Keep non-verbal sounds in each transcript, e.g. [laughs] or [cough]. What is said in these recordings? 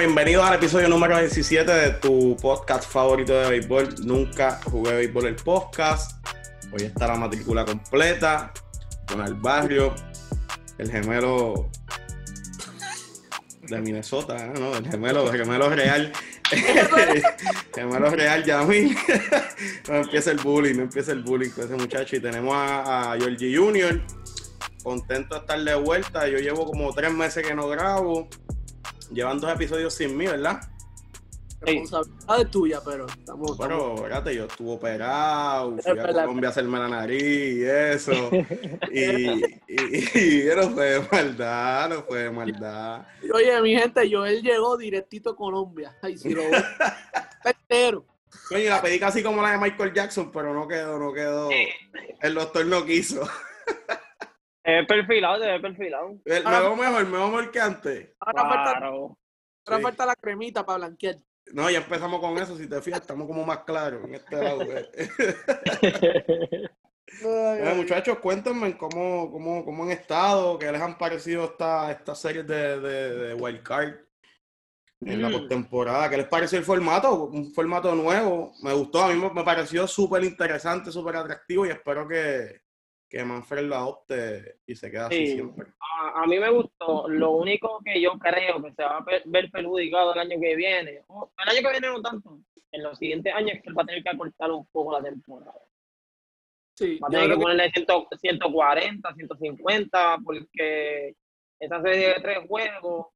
Bienvenidos al episodio número 17 de tu podcast favorito de béisbol. Nunca jugué béisbol el podcast. Hoy está la matrícula completa con el barrio, el gemelo de Minnesota, ¿eh? ¿no? El gemelo, el gemelo real. gemelo real, Yamil. no empieza el bullying, no empieza el bullying con ese muchacho. Y tenemos a, a Georgie Junior. Contento de estar de vuelta. Yo llevo como tres meses que no grabo. Llevan dos episodios sin mí, ¿verdad? Responsabilidad es tuya, pero estamos. Bueno, fíjate, yo estuve operado, fui a. Colombia a hacerme la nariz y eso. [laughs] y, y, y no fue de maldad, no fue de maldad. Oye, mi gente, Joel llegó directito a Colombia. Ay, si lo [laughs] entero. Coño, la pedí casi como la de Michael Jackson, pero no quedó, no quedó. El doctor no quiso. [laughs] Es perfilado, te ves perfilado. Me veo mejor, me veo mejor que antes. Ahora, falta, Claro. ahora Sí. falta la cremita para blanquear. No, ya empezamos con eso, si te fijas, estamos como más claros en este lado. eh. [laughs] Eh, muchachos, cuéntenme cómo, cómo, cómo han estado, qué les han parecido esta, esta serie de, de, de Wild Card en la Mm. postemporada. ¿Qué les pareció el formato? Un formato nuevo. Me gustó, a mí me pareció súper interesante, súper atractivo y espero que, que Manfred lo adopte y se quede así Sí. siempre. A, a mí me gustó. Lo único que yo creo que se va a ver perjudicado el año que viene, o el año que viene no tanto, en los siguientes años es que él va a tener que acortar un poco la temporada. Sí, Va a tener que que- ponerle 100 140, 150, porque esa serie de tres juegos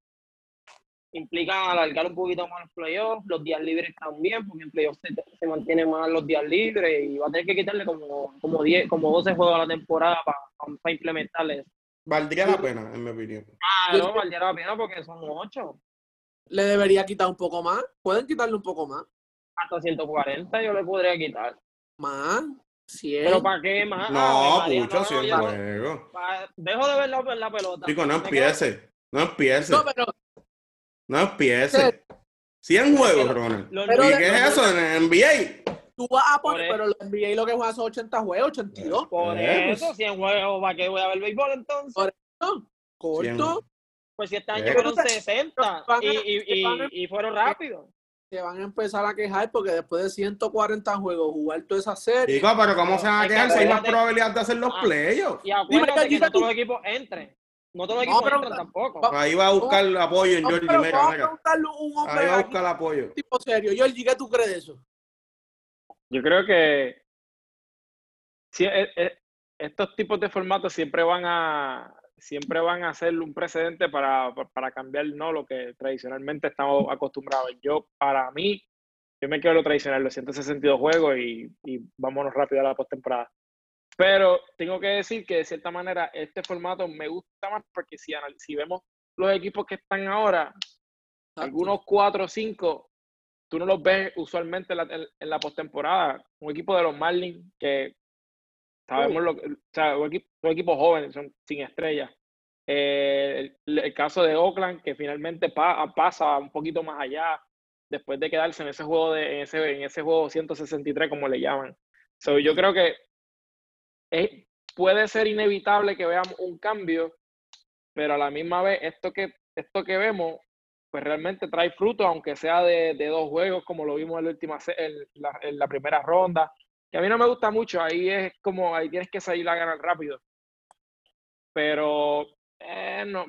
implica alargar un poquito más los playoffs, los días libres también, porque en playoffs se, se mantienen más los días libres y va a tener que quitarle como, como, 10, como 12 juegos a la temporada para implementarle eso. Valdría la pena, en mi opinión. Claro, valdría la pena porque son 8. le debería quitar un poco más. Pueden quitarle un poco más. Hasta 140 yo le podría quitar. Más. 100. Pero ¿para qué más? No, María, mucho, no, sí, no, en yo no- juego. pa- Dejo de ver la, la pelota. Chico, no empiece, no empiece, No, pero no empiece. 100 juegos, Ronald. ¿Y qué es eso en el NBA? tú vas a poner, Por pero los NBA lo que juegan son 80 juegos, 82. Por eso, pues. 100 juegos, ¿para qué voy a ver béisbol entonces? Por- No, corto. Pues si este año fueron Pero te- 60 van a- y, y, van a- y, y fueron rápidos. Se van a empezar a quejar porque después de 140 juegos jugar toda esa serie. Chico, pero ¿cómo se van a quejar si hay más probabilidad de hacer los Ah. playoffs? Y acuérdate que no todos los equipos entren. No todos los No, equipos pero- entran tampoco. Ahí va a buscar apoyo en No, Georgie, mira, mira. un hombre Ahí va a aquí, buscar apoyo. tipo serio. Georgie, ¿qué tú crees de eso? Yo creo que sí, e- e- estos tipos de formatos siempre van a siempre van a ser un precedente para, pa- para cambiar no lo que tradicionalmente estamos acostumbrados. Yo, para mí, yo me quedo lo tradicional, los 162 juegos y, y vámonos rápido a la postemporada. Pero tengo que decir que de cierta manera este formato me gusta más porque si, si vemos los equipos que están ahora, algunos cuatro o cinco, tú no los ves usualmente en la, en- en la postemporada. Un equipo de los Marlins que sabemos lo que, o sea, un equipo, un equipo joven, son sin estrellas. Eh, el, el caso de Oakland, que finalmente pa- pasa un poquito más allá después de quedarse en ese juego de, en ese, en ese juego 163, como le llaman. So, yo creo que es- puede ser inevitable que veamos un cambio, pero a la misma vez esto que, esto que vemos pues realmente trae fruto, aunque sea de, de dos juegos, como lo vimos en la última en la, en la primera ronda. Que a mí no me gusta mucho, ahí es como, ahí tienes que salir a ganar rápido. Pero eh, no,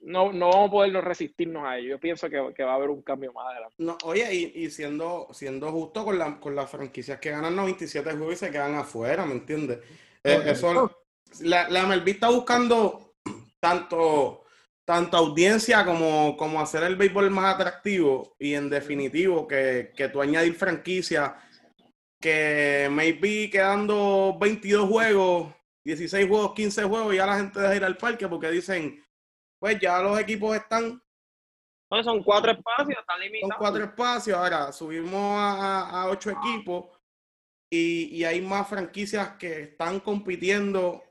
no, no vamos a poder resistirnos a ello. Yo pienso que, que va a haber un cambio más adelante. No, oye, y, y siendo, siendo justo con, la, con las franquicias que ganan 97 juegos y se quedan afuera, ¿me entiendes? Eh, eso, la, la MLB está buscando tanto, tanto audiencia como, como hacer el béisbol más atractivo y en definitivo que, que tú añadir franquicias que maybe quedando 22 juegos, 16 juegos, 15 juegos, ya la gente deja ir al parque porque dicen, pues ya los equipos están Entonces son cuatro espacios, están son limitados. cuatro espacios. Ahora subimos a, a- a ocho equipos y, y hay más franquicias que están compitiendo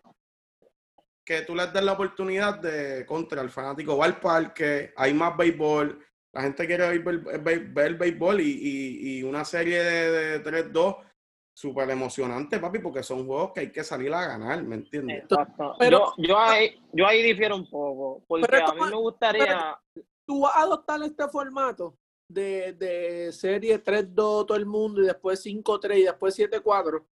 que tú les des la oportunidad de contra el fanático va al parque, hay más béisbol, la gente quiere ver, ver- ver- ver béisbol y, y- y una serie de, de 3-2 súper emocionante, papi, porque son juegos que hay que salir a ganar, ¿me entiendes? Exacto. Pero- yo, yo, ahí, yo ahí difiero un poco, porque Pero a mí me gustaría, tú vas a adoptar este formato de, de serie 3-2 todo el mundo y después 5-3 y después 7-4,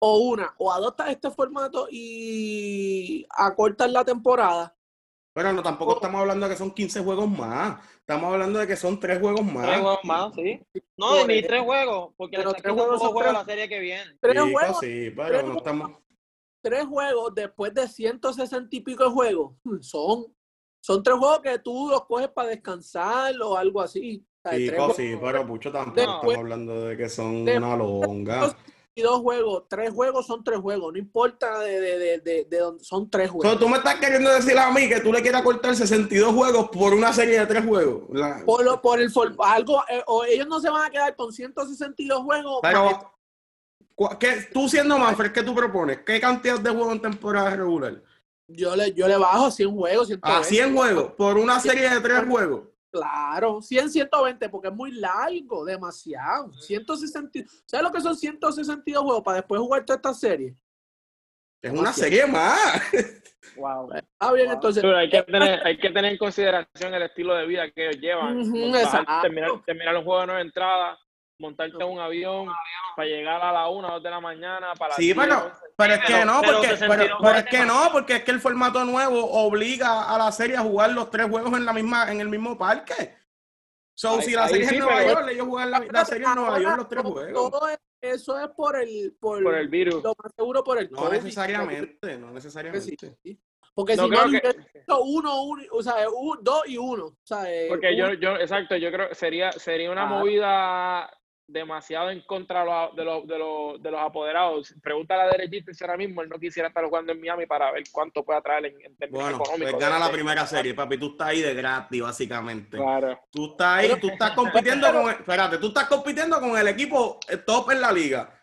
o una, o adoptas este formato y acortas la temporada. Pero no, tampoco estamos hablando de que son 15 juegos más. Estamos hablando de que son 3 juegos más. Tres juegos más, sí. No, ni tres juegos, porque Pero le tres sacan juegos dos son juegos la serie que viene. Tres Chico, juegos, sí, pero tres no estamos. tres juegos después de 160 y pico de juegos. [laughs] Son, son tres juegos que tú los coges para descansar o algo así. Tres sí, pero mucho tampoco estamos hablando de que son Después- una longa. y dos juegos. Tres juegos son tres juegos. No importa de, de, de, de, de dónde son tres juegos. tú me estás queriendo decir a mí que tú le quieras cortar 62 juegos por una serie de 3 juegos. La- Por, lo- por el algo, eh, o ellos no se van a quedar con 162 juegos. Pero, ¿qué- tú siendo Manfred, ¿qué tú propones? ¿Qué cantidad de juegos en temporada regular? Yo le, yo le bajo a 100 juegos. 120. A 100 juegos por una serie de 3 juegos. Claro, 100, 120, porque es muy largo, demasiado. 160, ¿Sabes lo que son 162 juegos para después jugar toda esta serie? Es una serie más. Wow. Ah, bien, Wow. entonces. Pero hay que tener, hay que tener en consideración el estilo de vida que ellos llevan. Exacto. terminar, terminar un juego de nueve entradas, montarte en un avión para llegar a la una, dos de la mañana, para Sí, pero, 10, pero es que no, porque, 62 pero, pero es que no, porque es que el formato nuevo obliga a la serie a jugar los tres juegos en la misma, en el mismo parque. So, Ahí- si la serie es sí, en Nueva pero- York, ellos juegan la, la serie en Nueva York los tres juegos. todo es- eso es por el, por, por el virus. lo más seguro por el No COVID. necesariamente, no necesariamente. sí. Porque No si no, que- uno, uno, o sea, un- dos y uno. O sea, Porque yo, uno- yo, exacto, yo creo que sería, sería una Claro. movida demasiado en contra de los, de los, de los, de los apoderados. Pregúntale a Derechito si ahora mismo él no quisiera estar jugando en Miami para ver cuánto puede atraer en, en términos Bueno, pues económicos. gana la primera serie, papi. Tú estás ahí de gratis, básicamente. Claro. Tú estás ahí, tú estás compitiendo con, el- espérate, tú estás compitiendo con el equipo eh, top en la liga.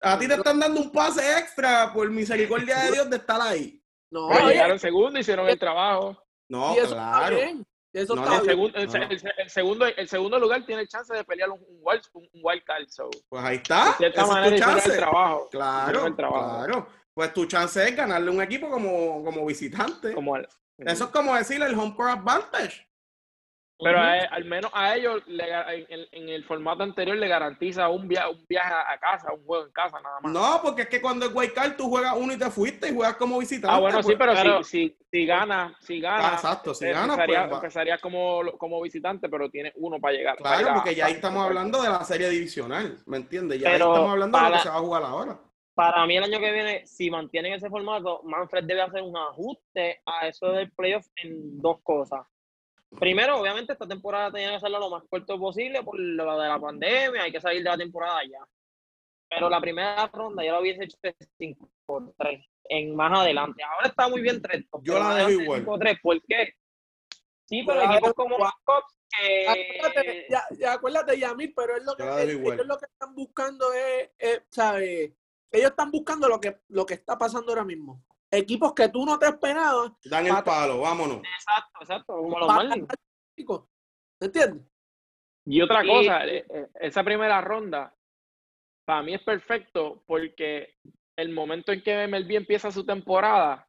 A ti te están dando un pase extra por misericordia de Dios de estar ahí. no, Pero llegaron segundo, hicieron el trabajo. No, y eso está claro. Bien. Eso No, está no, El, bien. segundo, el, No. el- el segundo, el segundo lugar tiene el chance de pelear un, un wild, un, un wild card. So, Pues ahí está. de cierta es tu hicieron el chance. trabajo. Claro, Hicieron el trabajo. claro. Pues tu chance es ganarle un equipo como, como visitante. Como el- Eso es como decirle el home court advantage. Pero a- al menos a ellos le en, el formato anterior le garantiza un, via- un viaje a casa, un juego en casa nada más. No, porque es que cuando es wild card tú juegas uno y te fuiste y juegas como visitante. ah, bueno, sí, pues. pero, si, si, si gana, si gana, Ah, exacto, si eh, gana, empezaría, pues empezaría como, como visitante, pero tiene uno para llegar. Claro, porque ya ahí estamos hablando de la serie divisional, ¿me entiendes? Ya ahí estamos hablando de lo que se va a jugar ahora. Para mí el año que viene, si mantienen ese formato, Manfred debe hacer un ajuste a eso del playoff en dos cosas. Primero, obviamente, esta temporada tenía que hacerlo lo más corto posible por lo de la pandemia, hay que salir de la temporada ya. Pero la primera ronda yo lo hubiese hecho de 5 por 3 en más adelante. Ahora está muy bien 3. Yo la dejo igual. 5 3, ¿por qué? Sí, pero la equipos como los Cubs que Acuérdate, ya, ya acuérdate, Yamil, pero es lo que, la es- ellos lo que están buscando es, es, ¿sabes? Ellos están buscando lo que, lo que está pasando ahora mismo. Equipos que tú no te esperabas. Dan el palo, vámonos. Exacto, exacto, como los Marlins. ganar, chicos. ¿Me entiendes? Y otra cosa, eh, eh, esa primera ronda para mí es perfecto porque el momento en que MLB empieza su temporada,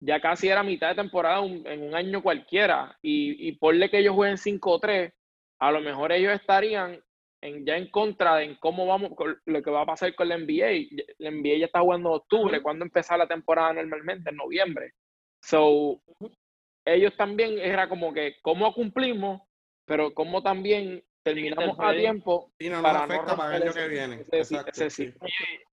ya casi era mitad de temporada un- en un año cualquiera. Y, y ponle que ellos jueguen 5-3, a lo mejor ellos estarían en, ya en contra de en cómo vamos, con lo que va a pasar con la NBA. La NBA ya está jugando en octubre, cuando empezaba la temporada normalmente, en noviembre. So, ellos también era como que cómo cumplimos, pero cómo también terminamos a tiempo Y no nos para no afecta para el año que viene. ese- Exacto, ese sí. ciclo.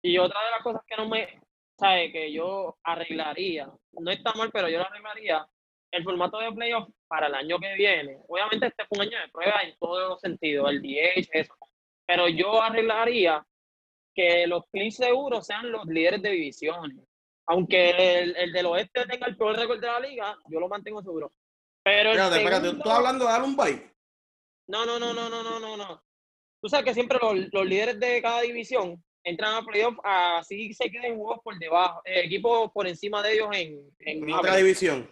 Y otra de las cosas que no me, sabe, que yo arreglaría, no está mal, pero yo lo arreglaría, el formato de playoff para el año que viene. Obviamente este fue un año de prueba en todos los sentidos, el DH, eso. Pero yo arreglaría que los Clips seguros sean los líderes de divisiones. Aunque el, el del oeste tenga el peor récord de la liga, yo lo mantengo seguro. Pero el Espérate, espérate, ¿tú segundo- estás hablando de dar un bite? no, no, no, no, no, no, no, no. Tú sabes que siempre los, los líderes de cada división entran a playoff, así se queden juegos por debajo, eh, equipos por encima de ellos en, en, En otra división.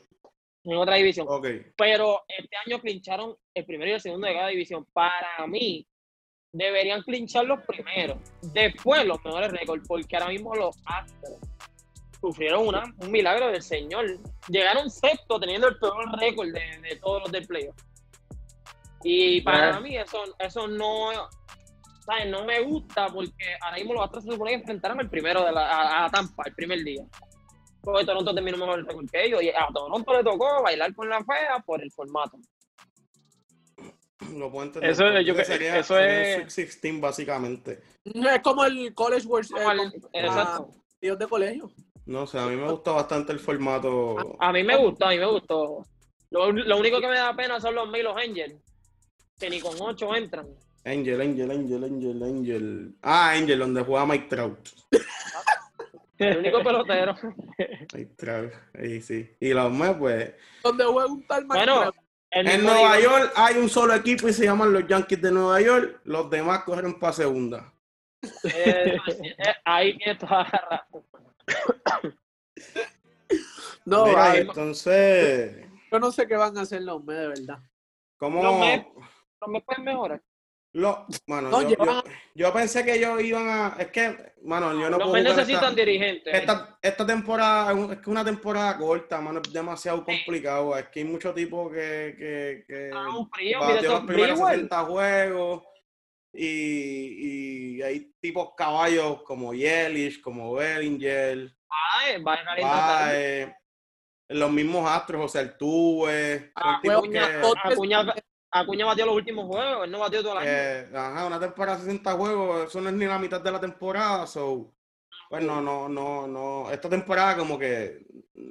En otra división. Pero este año clincharon el primero y el segundo de cada división. Para mí, deberían clinchar los primeros. Después los mejores récords, porque ahora mismo los Astros sufrieron una, un milagro del Señor. Llegaron sexto teniendo el peor récord de, de todos los del playoff. Y para mí eso, eso no, ¿sabes? no me gusta porque ahora mismo los Astros se supone que enfrentaron el primero de la, a, a Tampa, el primer día. Porque Toronto terminó mejor el récord que ellos y a Toronto le tocó bailar con la fea por el formato. Lo puedo entender. Eso, yo que- sería, eso sería es- un Sweet 16 básicamente. Es como el College World eh, exacto. partidos de colegio. No sé, a mí me gusta bastante el formato. A mí me gustó, a mí me gustó. Lo, lo único que me da pena son los Milos Angels, que ni con 8 entran. Angel, Angel, Angel, Angel, Angel. Ah, Angel, donde juega Mike Trout. [laughs] El único pelotero. [laughs] Trout, ahí sí. Y los Mets, pues. Donde juega un tal Bueno, En Nueva York hay un solo equipo y se llaman los Yankees de Nueva York. Los demás corren para segunda. eh, eh, ahí tiene toda la razón. No, Mira, vale, entonces, yo no sé qué van a hacer los Mets, de verdad. ¿cómo? Los Mets. No me pueden mejorar. Lo, mano, No, yo, llevan- yo- yo pensé que ellos iban a. Es que, mano, yo no los puedo. Necesitan esta, dirigentes. esta, esta temporada es que una temporada corta, mano, es demasiado complicado. Es que hay muchos tipos que, que, que Ah, un frío, mira batió los esos primeros Brewers. 60 juegos. Y, y hay tipos caballos como Yelich, como Bellinger, Ay, va a calentar. Bae, los mismos Astros, José Altuve. Ah, Acuña, que, Acuña, Acuña batió los últimos juegos, él no batió el año. que, ajá, una temporada de 60 juegos, eso no es ni la mitad de la temporada. So, pues no, no, no, no. Esta temporada como que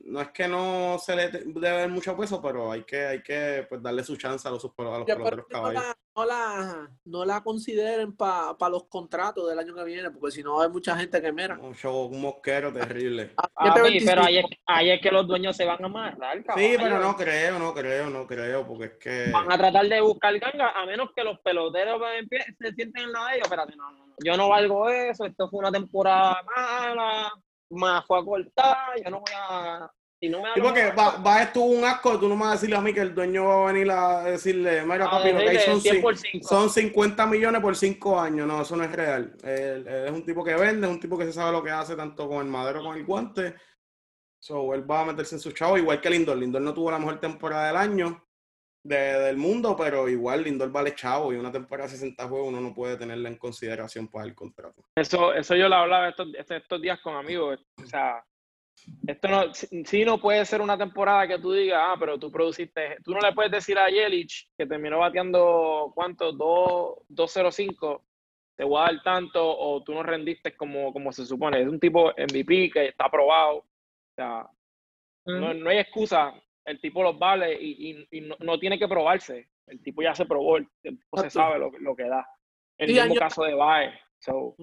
no es que no se le debe dar mucho peso, pero hay que, hay que pues, darle su chance a los, a los no caballos. la, no la, no la consideren para los contratos del año que viene, porque si no hay mucha gente que mira. Un show, un mosquero terrible. [laughs] 725. pero ahí es, ahí es que los dueños se van a amarrar, Sí, pero no creo, no creo, no creo, porque es que... Van a tratar de buscar ganga, a menos que los peloteros se sienten en la de ellos. Espérate, no, no. Yo no valgo eso, esto fue una temporada mala, más fue a cortar, yo no voy a... Si no me Sí, porque va, va esto un asco, tú no me vas a decirle a mí que el dueño va a venir a decirle, mira a papi, lo que hay son, 100 cin- por 5. son 50 millones por 5 años, no, eso no es real. Él, él es un tipo que vende, es un tipo que se sabe lo que hace tanto con el madero como con el guante. So, él va a meterse en su chavo, igual que Lindor. Lindor no tuvo la mejor temporada del año de- del mundo, pero igual Lindor vale chavo y una temporada de 60 juegos uno no puede tenerla en consideración para el contrato. Eso, eso yo lo hablaba estos, estos, estos días con amigos. O sea, esto no, sí no puede ser una temporada que tú digas, ah, pero tú produciste. Tú no le puedes decir a Yelich, que terminó bateando, ¿cuánto? 2 2.05, te voy a dar tanto, o tú no rendiste como, como se supone. Es un tipo MVP que está aprobado. O sea, no, no hay excusa. El tipo los vale y, y- y no, no tiene que probarse. El tipo ya se probó, el, el tipo se sabe lo, lo que da. El Sí, mismo año- caso de Bae. So,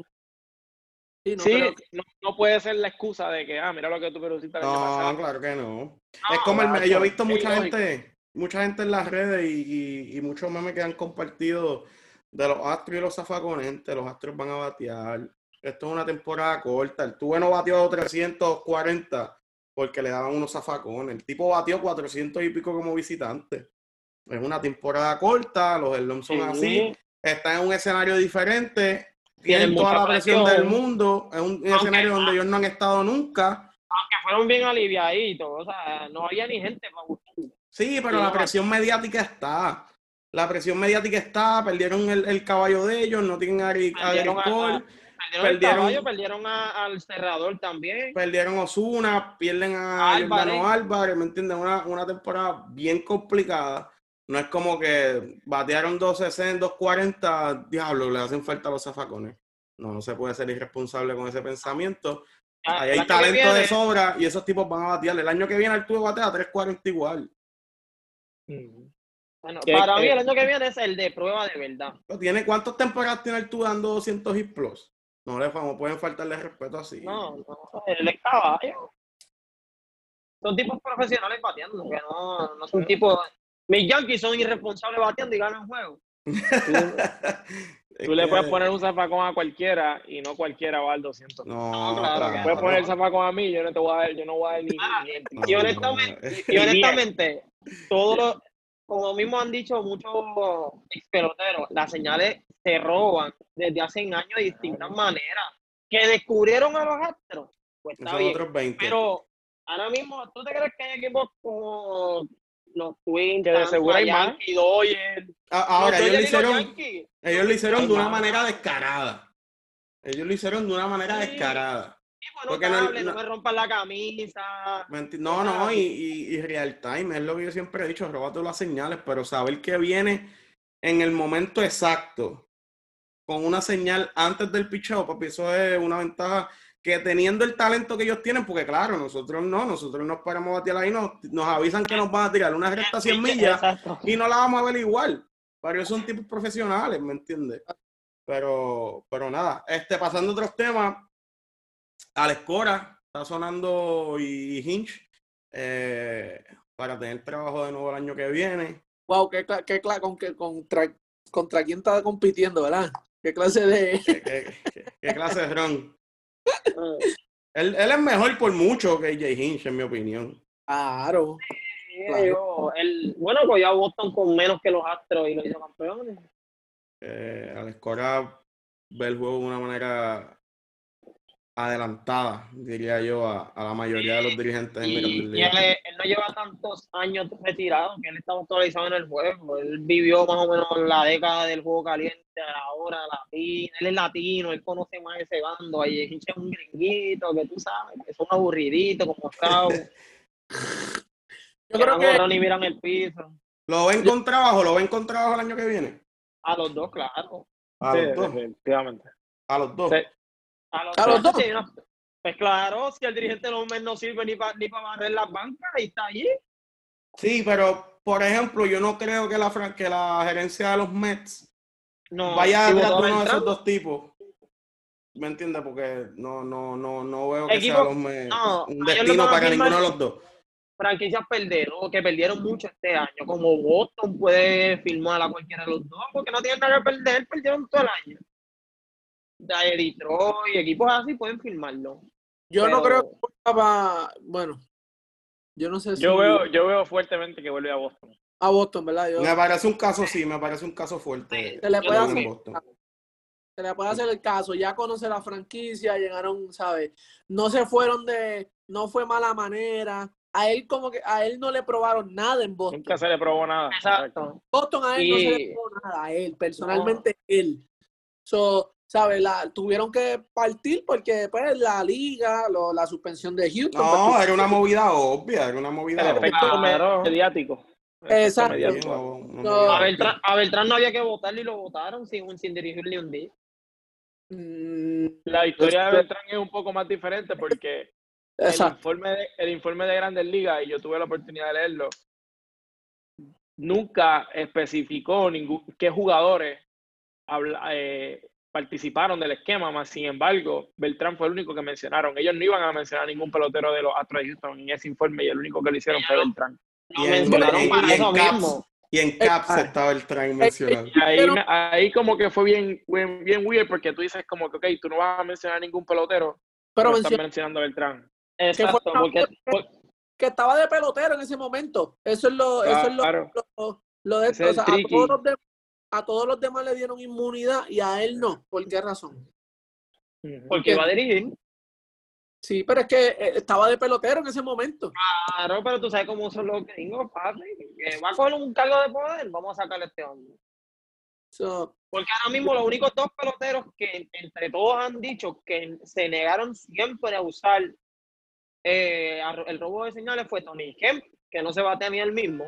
Sí, no, sí, pero- no, no puede ser la excusa de que, ah, mira lo que tú produciste el No, claro que no. Es como el, macho, yo he visto mucha gente, mucha gente en las redes y, y, y muchos memes que han compartido de los Astros y los zafacones. Gente, los Astros van a batear. Esto es una temporada corta. El tuve no batió 340 porque le daban unos zafacones. El tipo batió 400 y pico como visitante. Es una temporada corta, los Erlons son Sí. así. Están en un escenario diferente. Tienen Tienen toda la presión del mundo. Es un escenario donde ellos no han estado nunca. que fueron bien aliviaditos, o sea, no había ni gente para buscar. Sí, pero Sí, la presión mediática está. La presión mediática está. Perdieron el, el caballo de ellos, no tienen a Gary, a Gary Perdieron Perdieron, caballo, perdieron a- al cerrador también. perdieron a Osuna, pierden a Álvarez. Álvarez, ¿me entiendes? Una, una temporada bien complicada. No es como que batearon 260, 240, diablo, le hacen falta a los zafacones. No, no se puede ser irresponsable con ese pensamiento. Ya, Ahí hay talento de sobra y esos tipos van a batear. El año que viene Arturo batea 340 igual. Bueno, Que- para mí el año que viene es el de prueba de verdad. ¿Tiene, ¿Cuántas temporadas tiene Arturo dando 200 hit plus? No le no pueden faltarle respeto así. No, no, él es caballo. Son tipos profesionales bateando, que no, no son tipos. Mis Yankees son irresponsables bateando y ganan juegos. [laughs] Tú le puedes poner un zafacón a cualquiera y no cualquiera va al 200. No, No, claro claro, Puedes poner el zafacón a mí, yo no te voy a dar, yo no voy a dar ni, Ah, ni el- No, [laughs] Y honestamente, no. y honestamente, todos los, como mismo han dicho muchos ex peloteros, las señales se roban desde hace años de distintas maneras. Que descubrieron a los astros, pues está bien. otros 20. Pero ahora mismo, ¿tú te crees que hay equipos como los Twins, Que de seguro hay más. Yankee, Dodgers. A- Ahora, Los ellos lo hicieron, ellos lo hicieron de una manera descarada. Ellos lo hicieron de una manera Sí. descarada. Bueno, Porque no- cable, no, no- me rompan la camisa. ¿Me enti- No, no, y, y, y real time, es lo que yo siempre he dicho, róbate las señales, pero saber que viene en el momento exacto, con una señal antes del picheo, papi, eso es una ventaja que teniendo el talento que ellos tienen, porque claro, nosotros no, nosotros nos paramos a batear ahí, nos, nos avisan que nos van a tirar una recta a 100 millas Exacto. y no la vamos a ver igual. Pero ellos son tipos profesionales, ¿me entiendes? Pero, pero nada, este, pasando a otros temas, Alex Cora está sonando y Hinch eh, para tener trabajo de nuevo el año que viene. Wow, qué, qué qué- contra, contra quién estaba compitiendo, ¿verdad? ¿Qué clase de...? ¿Qué, qué- qué- qué clase de ron? Él, él es mejor por mucho que Jay Hinch, en mi opinión. Claro. Sí, Claro. yo- el, bueno, cogió a Boston con menos que los Astros y lo hizo campeones. Eh, Alex Cora ve el juego de una manera adelantada, diría yo, a, a la mayoría de los dirigentes en Y, Grandes y él, él no lleva tantos años retirado, que él está actualizado en el juego. Él vivió más o menos la década del juego caliente, ahora latino. Él es latino, él conoce más ese bando. Ahí es un gringuito que tú sabes, que son aburriditos como scout. [laughs] Yo creo no que corren ni miran el piso. ¿Lo ven con trabajo? ¿Lo ven con trabajo el año que viene? A los dos, claro. A Sí, los dos. definitivamente. A los dos. Sí. A los, ¿A los dos. dos? sí, no. Pues claro, si el dirigente no, no sirve ni para ni pa barrer las bancas, ahí está allí. Sí, pero por ejemplo, yo no creo que la, que la gerencia de los Mets No, vaya si votó de uno de esos dos tipos. ¿Me entiendes? Porque no, no, no, no veo que Equipo- sea los Mets no, un destino a para ninguno de los dos. franquicias perdieron, que perdieron mucho este año, como Boston puede firmar a cualquiera de los dos, porque no tienen nada que perder, perdieron todo el año. De Detroit, equipos así pueden firmarlo. yo no creo que estaba... Bueno, yo no sé si... Yo veo, yo veo fuertemente que vuelve a Boston. A Boston, ¿verdad? Yo- Me parece un caso, sí, me parece un caso fuerte. Se le puede hacer- se le puede hacer el caso, ya conoce la franquicia, llegaron, ¿sabes? No se fueron de, no fue mala manera. A él como que, a él no le probaron nada en Boston. Nunca se le probó nada. Exacto. Boston a él no se le probó nada, a él, personalmente él. So, ¿sabes? La, tuvieron que partir porque pues la liga, lo- la suspensión de Houston. No, pues, era una movida obvia, era una El movida efecto obvia. Claro. mediático. El Exacto. Mediático. No, movida A. Beltrán, a Beltrán no había que votarlo y lo votaron sin, sin dirigir ni un día. mm, La historia de Este- Beltrán es un poco más diferente porque el exacto. informe, de, el informe de Grandes Ligas, y yo tuve la oportunidad de leerlo, nunca especificó ningún, qué jugadores habla- eh, participaron del esquema, más sin embargo, Beltrán fue el único que mencionaron. Ellos no iban a mencionar ningún pelotero de los Astros de Houston en ese informe y el único que lo hicieron fue Beltrán. Y en- mencionaron y- para y en eso Caps. mismo. Y en Caps Ah. estaba el train mencionado. Y ahí, como que fue bien, bien, bien weird porque tú dices como que, ok, tú no vas a mencionar ningún pelotero, Pero pero estás menciona mencionando a Beltrán. Exacto, fue- porque, porque- que estaba de pelotero en ese momento. Eso es lo, eso es lo, Claro. lo, lo de esto. es O el sea, a todos, los dem- a todos los demás le dieron inmunidad y a él no. ¿Por qué razón? porque iba a dirigir. Sí, pero es que eh, estaba de pelotero en ese momento. Claro, pero tú sabes cómo son los gringos, papi. Que va a coger un cargo de poder, vamos a sacarle a este hombre. So, Porque ahora mismo los únicos dos peloteros que entre todos han dicho que se negaron siempre a usar eh, a- el robo de señales fue Tony Kemp, que no se bate ni él mismo,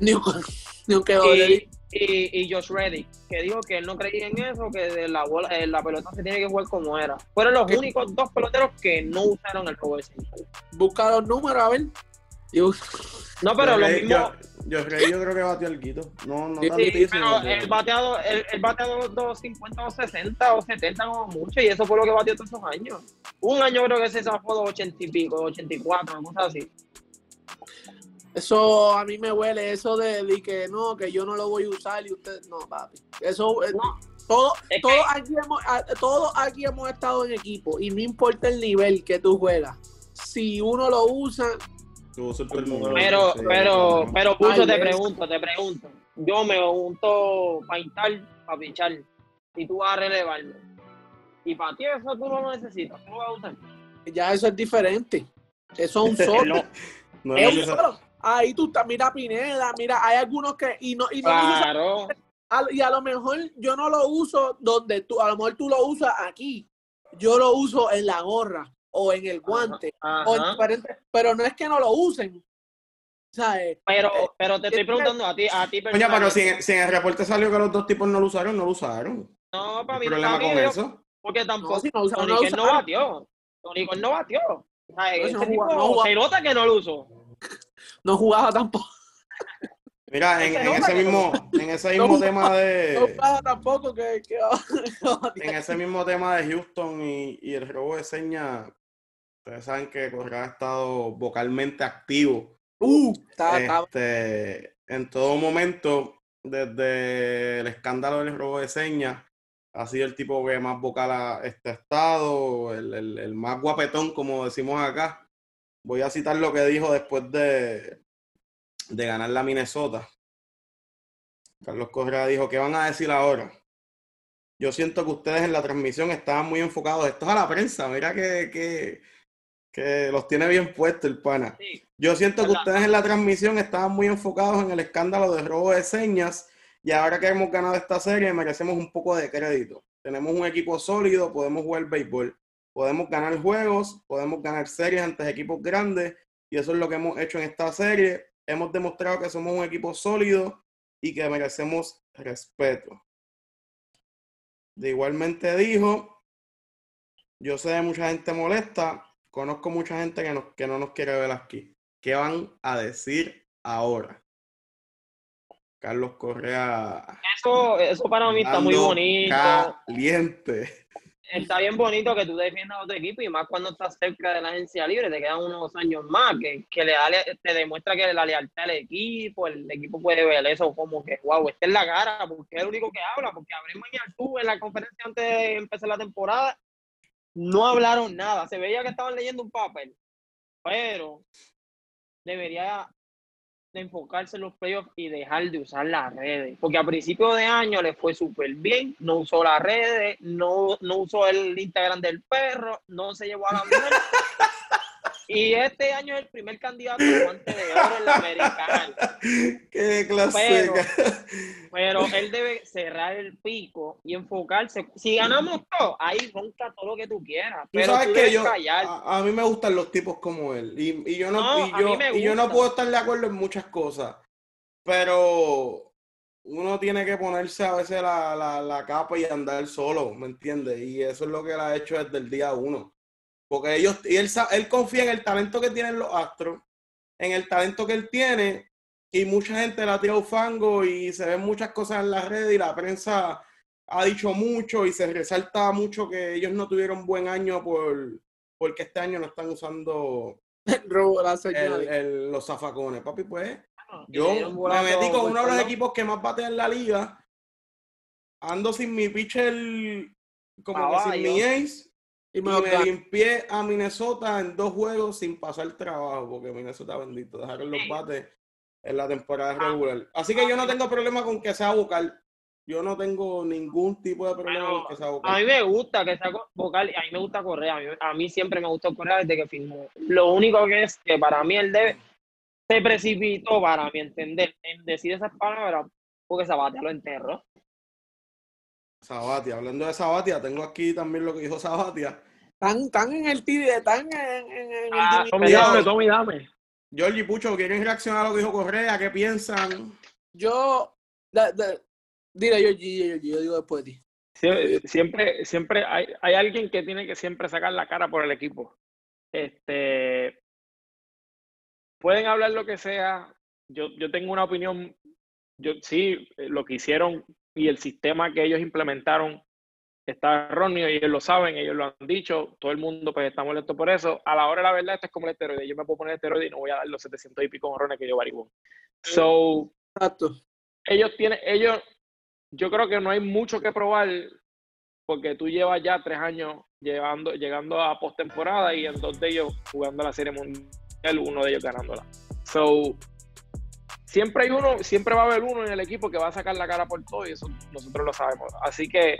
ni un, [laughs] ni un quedó y, y, y Josh Reddick, que dijo que él no creía en eso, que de la, bola, eh, la pelota se tiene que jugar como era. Fueron los únicos dos peloteros que no usaron el de señales. Busca los números, a ver. Y bus- No, pero yo, lo mismo... yo, yo yo creo que batió el guito. No, no Sí, tantísimo, pero pero- el bateado, el, el bateado 250 o 60 o 70 como mucho, y eso fue lo que batió todos esos años. Un año creo que se zafó de 80 y pico, 84, cosas así. Eso a mí me huele, eso de, de que no, que yo no lo voy a usar y usted. No, papi. Eso. eh, No. todo, Es todos, que- aquí hemos, a- todos aquí hemos estado en equipo y no importa el nivel que tú juegas. Si uno lo usa, mundo. Pero, Sí, pero, no. pero, Pucho, te pregunto, te pregunto. Yo me junto para pintar, para pichar, y tú vas a relevarme. Y para ti eso tú no lo necesitas, tú lo vas a usar. ya eso es diferente. Eso es un [laughs] solo. No es es, un solo. Ahí tú estás, mira Pineda, mira, hay algunos que, y no, y no Claro. a- y a lo mejor yo no lo uso donde tú, a lo mejor tú lo usas aquí, yo lo uso en la gorra o en el guante, o en diferentes, pero no es que no lo usen. ¿Sabes? Pero, Eh, pero te estoy preguntando a ti, a ti pero si, en- si en el reporte salió que los dos tipos no lo usaron, no lo usaron. No, ¿Qué para mí problema con yo- eso? Porque tampoco No, si no usaron, Tony no no batió. Tony no batió. O sea, No, ese no tipo se nota que no lo usó. No jugaba tampoco, Mira, en, Ese [laughs] en no, ese porque mismo, en ese No mismo tema no de, jugaba tampoco que, [laughs] que en ese mismo tema de Houston y, y el robo de señas, ustedes saben que Correa ha estado vocalmente activo. Uh, estaba- este, en todo momento, desde el escándalo del robo de señas, ha sido el tipo que más vocal ha este estado, el, el- el más guapetón, como decimos acá. Voy a citar lo que dijo después de, de ganar la Minnesota. Carlos Correa dijo, ¿qué van a decir ahora? Yo siento que ustedes en la transmisión estaban muy enfocados. Esto es a la prensa, mira que, que, que los tiene bien puesto el pana. Sí. Yo siento que ustedes en la transmisión estaban muy enfocados en el escándalo de robo de señas y ahora que hemos ganado esta serie merecemos un poco de crédito. Tenemos un equipo sólido, podemos jugar béisbol, podemos ganar juegos, podemos ganar series ante equipos grandes y eso es lo que hemos hecho en esta serie. Hemos demostrado que somos un equipo sólido y que merecemos respeto. De igualmente dijo, yo sé de mucha gente molesta, conozco mucha gente que, nos- que no nos quiere ver aquí. ¿Qué van a decir ahora? Carlos Correa. Eso, eso para mí está muy bonito. Caliente. Está bien bonito que tú defiendas a otro equipo y más cuando estás cerca de la agencia libre, te quedan unos años más, que, que le da, te demuestra que la lealtad al equipo, el equipo puede ver eso como que, wow, este es la cara, porque es el único que habla, porque Abraham y Artú en la conferencia antes de empezar la temporada no hablaron nada, se veía que estaban leyendo un papel, pero debería enfocarse en los playoffs y dejar de usar las redes. Porque a principio de año le fue súper bien, no usó las redes, no, no usó el Instagram del perro, no se llevó a la mujer. [laughs] y este año es el primer candidato al guante de oro en la americana. [laughs] Qué clase. Pero- de él debe cerrar el pico y enfocarse. Si ganamos todo, ahí ronca todo lo que tú quieras. Tú Pero sabes tú que yo, a, a mí me gustan los tipos como él. Y, y yo no, No, y yo, y no puedo estar de acuerdo en muchas cosas. Pero uno tiene que ponerse a veces la, la, la capa y andar solo, ¿me entiendes? Y eso es lo que él ha hecho desde el día uno. Porque ellos, y él, él confía en el talento que tienen los astros, en el talento que él tiene, y mucha gente le ha tirado fango y se ven muchas cosas en las redes y la prensa ha dicho mucho y se resalta mucho que ellos no tuvieron buen año por porque este año no están usando [laughs] la el- el- los zafacones. Papi, pues yo me metí con uno de los equipos que más batea en la liga. Ando sin mi pitcher, como que sin mi ace. Y me limpié a Minnesota en dos juegos sin pasar trabajo, porque Minnesota bendito, dejaron los bates en la temporada Ah. regular. Así que yo no tengo problema con que sea vocal. Yo no tengo ningún tipo de problema Bueno, con que sea A mí vocal. me gusta que sea vocal, a mí me gusta Correa, a mí, a mí siempre me gustó Correa desde que firmó. Lo único que es que para mí él debe, se precipitó, para mi entender, en decir esas palabras, porque Sabatia lo enterró. Sabatia, hablando de Sabatia, tengo aquí también lo que dijo Sabatia. Tan, tan en el TD, tan en, en, en Ah, el Tommy, dame, Tommy, dame. Georgie Pucho, ¿quieren reaccionar a lo que dijo Correa? ¿Qué piensan? Yo, da- da- dile yo, yo, yo, yo digo después de ti. Sie- Siempre, siempre hay, hay alguien que tiene que siempre sacar la cara por el equipo. Este, pueden hablar lo que sea. Yo, yo tengo una opinión. Yo sí, eh, lo que hicieron y el sistema que ellos implementaron está erróneo y ellos lo saben, ellos lo han dicho. Todo el mundo pues está molesto por eso. A la hora de la verdad, esto es como el esteroide. Yo me puedo poner esteroide y no voy a dar los 700 y pico morrones que yo Baribón. So, Exacto. ellos tienen, ellos, yo creo que no hay mucho que probar porque tú llevas ya tres años llevando, llegando a postemporada y en dos de ellos jugando la Serie Mundial, uno de ellos ganándola. So, siempre hay uno, siempre va a haber uno en el equipo que va a sacar la cara por todo y eso nosotros lo sabemos. Así que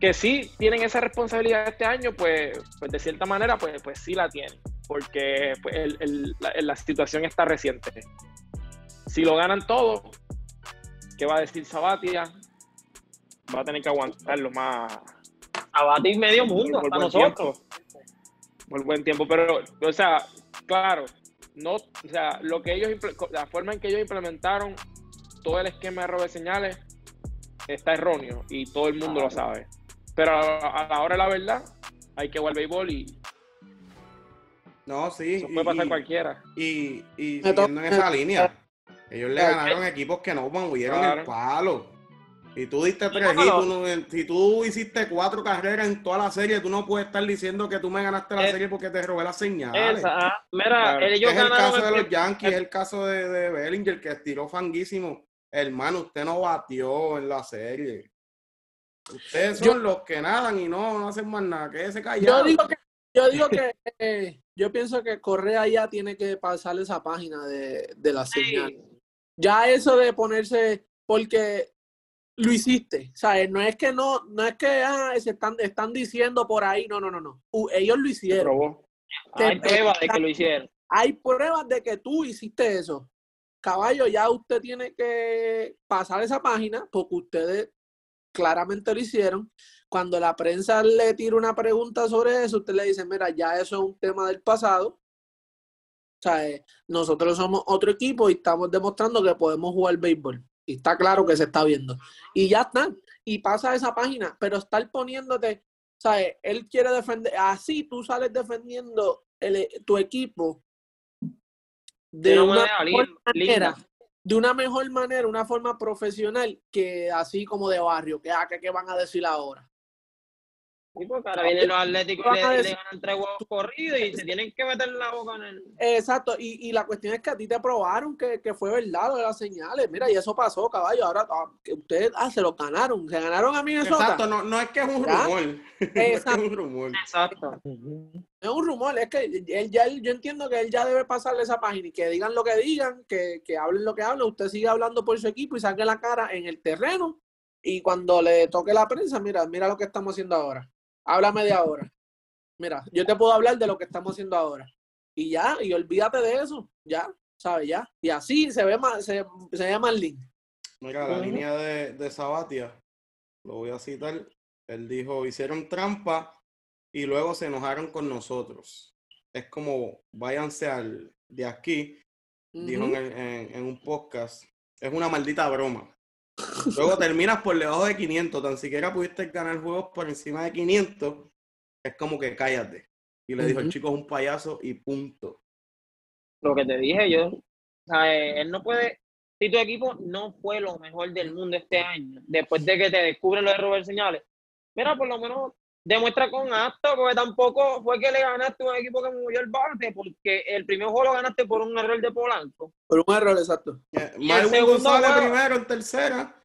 que sí tienen esa responsabilidad este año, pues, pues de cierta manera, pues, pues sí la tienen. porque pues, el- el- la, la situación está reciente. Si lo ganan todo, ¿qué va a decir Sabatia? Va a tener que aguantarlo más A batir medio mundo, por hasta buen nosotros. tiempo. Por buen tiempo, pero, o sea, claro, no, o sea, lo que ellos, la forma en que ellos implementaron todo el esquema de robo de señales está erróneo y todo el mundo lo sabe. Pero a, la hora de la verdad, hay que jugar béisbol y No, sí. eso puede y- pasar y- cualquiera. Y, y siguiendo en esa línea, ellos le ganaron equipos que no movieron Claro. el palo. Y tú diste tres hits, tú no- si tú hiciste cuatro carreras en toda la serie, tú no puedes estar diciendo que tú me ganaste la Eh, serie porque te robé las señales. Esa, ah, mira, Claro. ellos es el caso de el los Yankees, es el caso de, de Bellinger que estiró fanguísimo. Hermano, usted no batió en la serie. Ustedes son Yo- los que nadan y no, no hacen más nada. Quédese Yo callado. digo que, yo digo que eh, yo pienso que Correa ya tiene que pasar esa página de, de la Sí. señal. Ya eso de ponerse, porque lo hiciste, ¿sabes? No es que no, no es que ah, se están, están diciendo por ahí, no, no, no, no. Ellos lo hicieron. Hay pruebas de que lo hicieron. Hay pruebas de que tú hiciste eso. Caballo, ya usted tiene que pasar esa página porque ustedes claramente lo hicieron. Cuando la prensa le tira una pregunta sobre eso, usted le dice, mira, ya eso es un tema del pasado. O sea, eh, nosotros somos otro equipo y estamos demostrando que podemos jugar béisbol. Y está claro que se está viendo. Y ya está. Y pasa esa página. Pero estar poniéndote, ¿sabes? Él quiere defender. Así tú sales defendiendo el- tu equipo de, De una una manera mejor manera, de una mejor manera, una forma profesional que así como de barrio, que, ah, que, que van a decir ahora. Sí, porque ahora vienen los atléticos y le, y ganan tres huevos corridos y se tienen que meter la boca en el. Exacto, y, y la cuestión es que a ti te probaron que, que fue verdad lo de las señales. Mira, y eso pasó, caballo. Ahora ah, que ustedes ah, se lo ganaron, se ganaron a Minnesota. Exacto, no, no es que es un ¿Ya? rumor. [laughs] no es Exacto. un rumor. Exacto. Es un rumor, es que él ya, él- yo entiendo que él ya debe pasarle esa página y que digan lo que digan, que, que hablen lo que hablen, usted sigue hablando por su equipo y saque la cara en el terreno y cuando le toque la prensa, mira, mira lo que estamos haciendo ahora. Háblame de ahora. Mira, yo te puedo hablar de lo que estamos haciendo ahora. Y ya, y olvídate de eso, ya, ¿sabes? Ya. Y así se ve más, se, se ve más lindo. Mira, la línea de, de Sabatia, lo voy a citar. Él dijo, hicieron trampa y luego se enojaron con nosotros. Es como, váyanse al, de aquí, dijo en, el- en- en un podcast. Es una maldita broma. Luego terminas por debajo de 500, tan siquiera pudiste ganar juegos por encima de 500. Es como que cállate. Y le dijo, el chico es un payaso y punto. Lo que te dije yo. O sea, eh, él no puede. Si tu equipo no fue lo mejor del mundo este año, después de que te descubren lo de Robert Señales, mira, por lo menos demuestra con acto, porque tampoco fue que le ganaste un equipo que movió el bate, porque el primer juego lo ganaste por un error de Polanco. Por un error, exacto. Eh, Y el Marwin segundo González juego- primero en tercera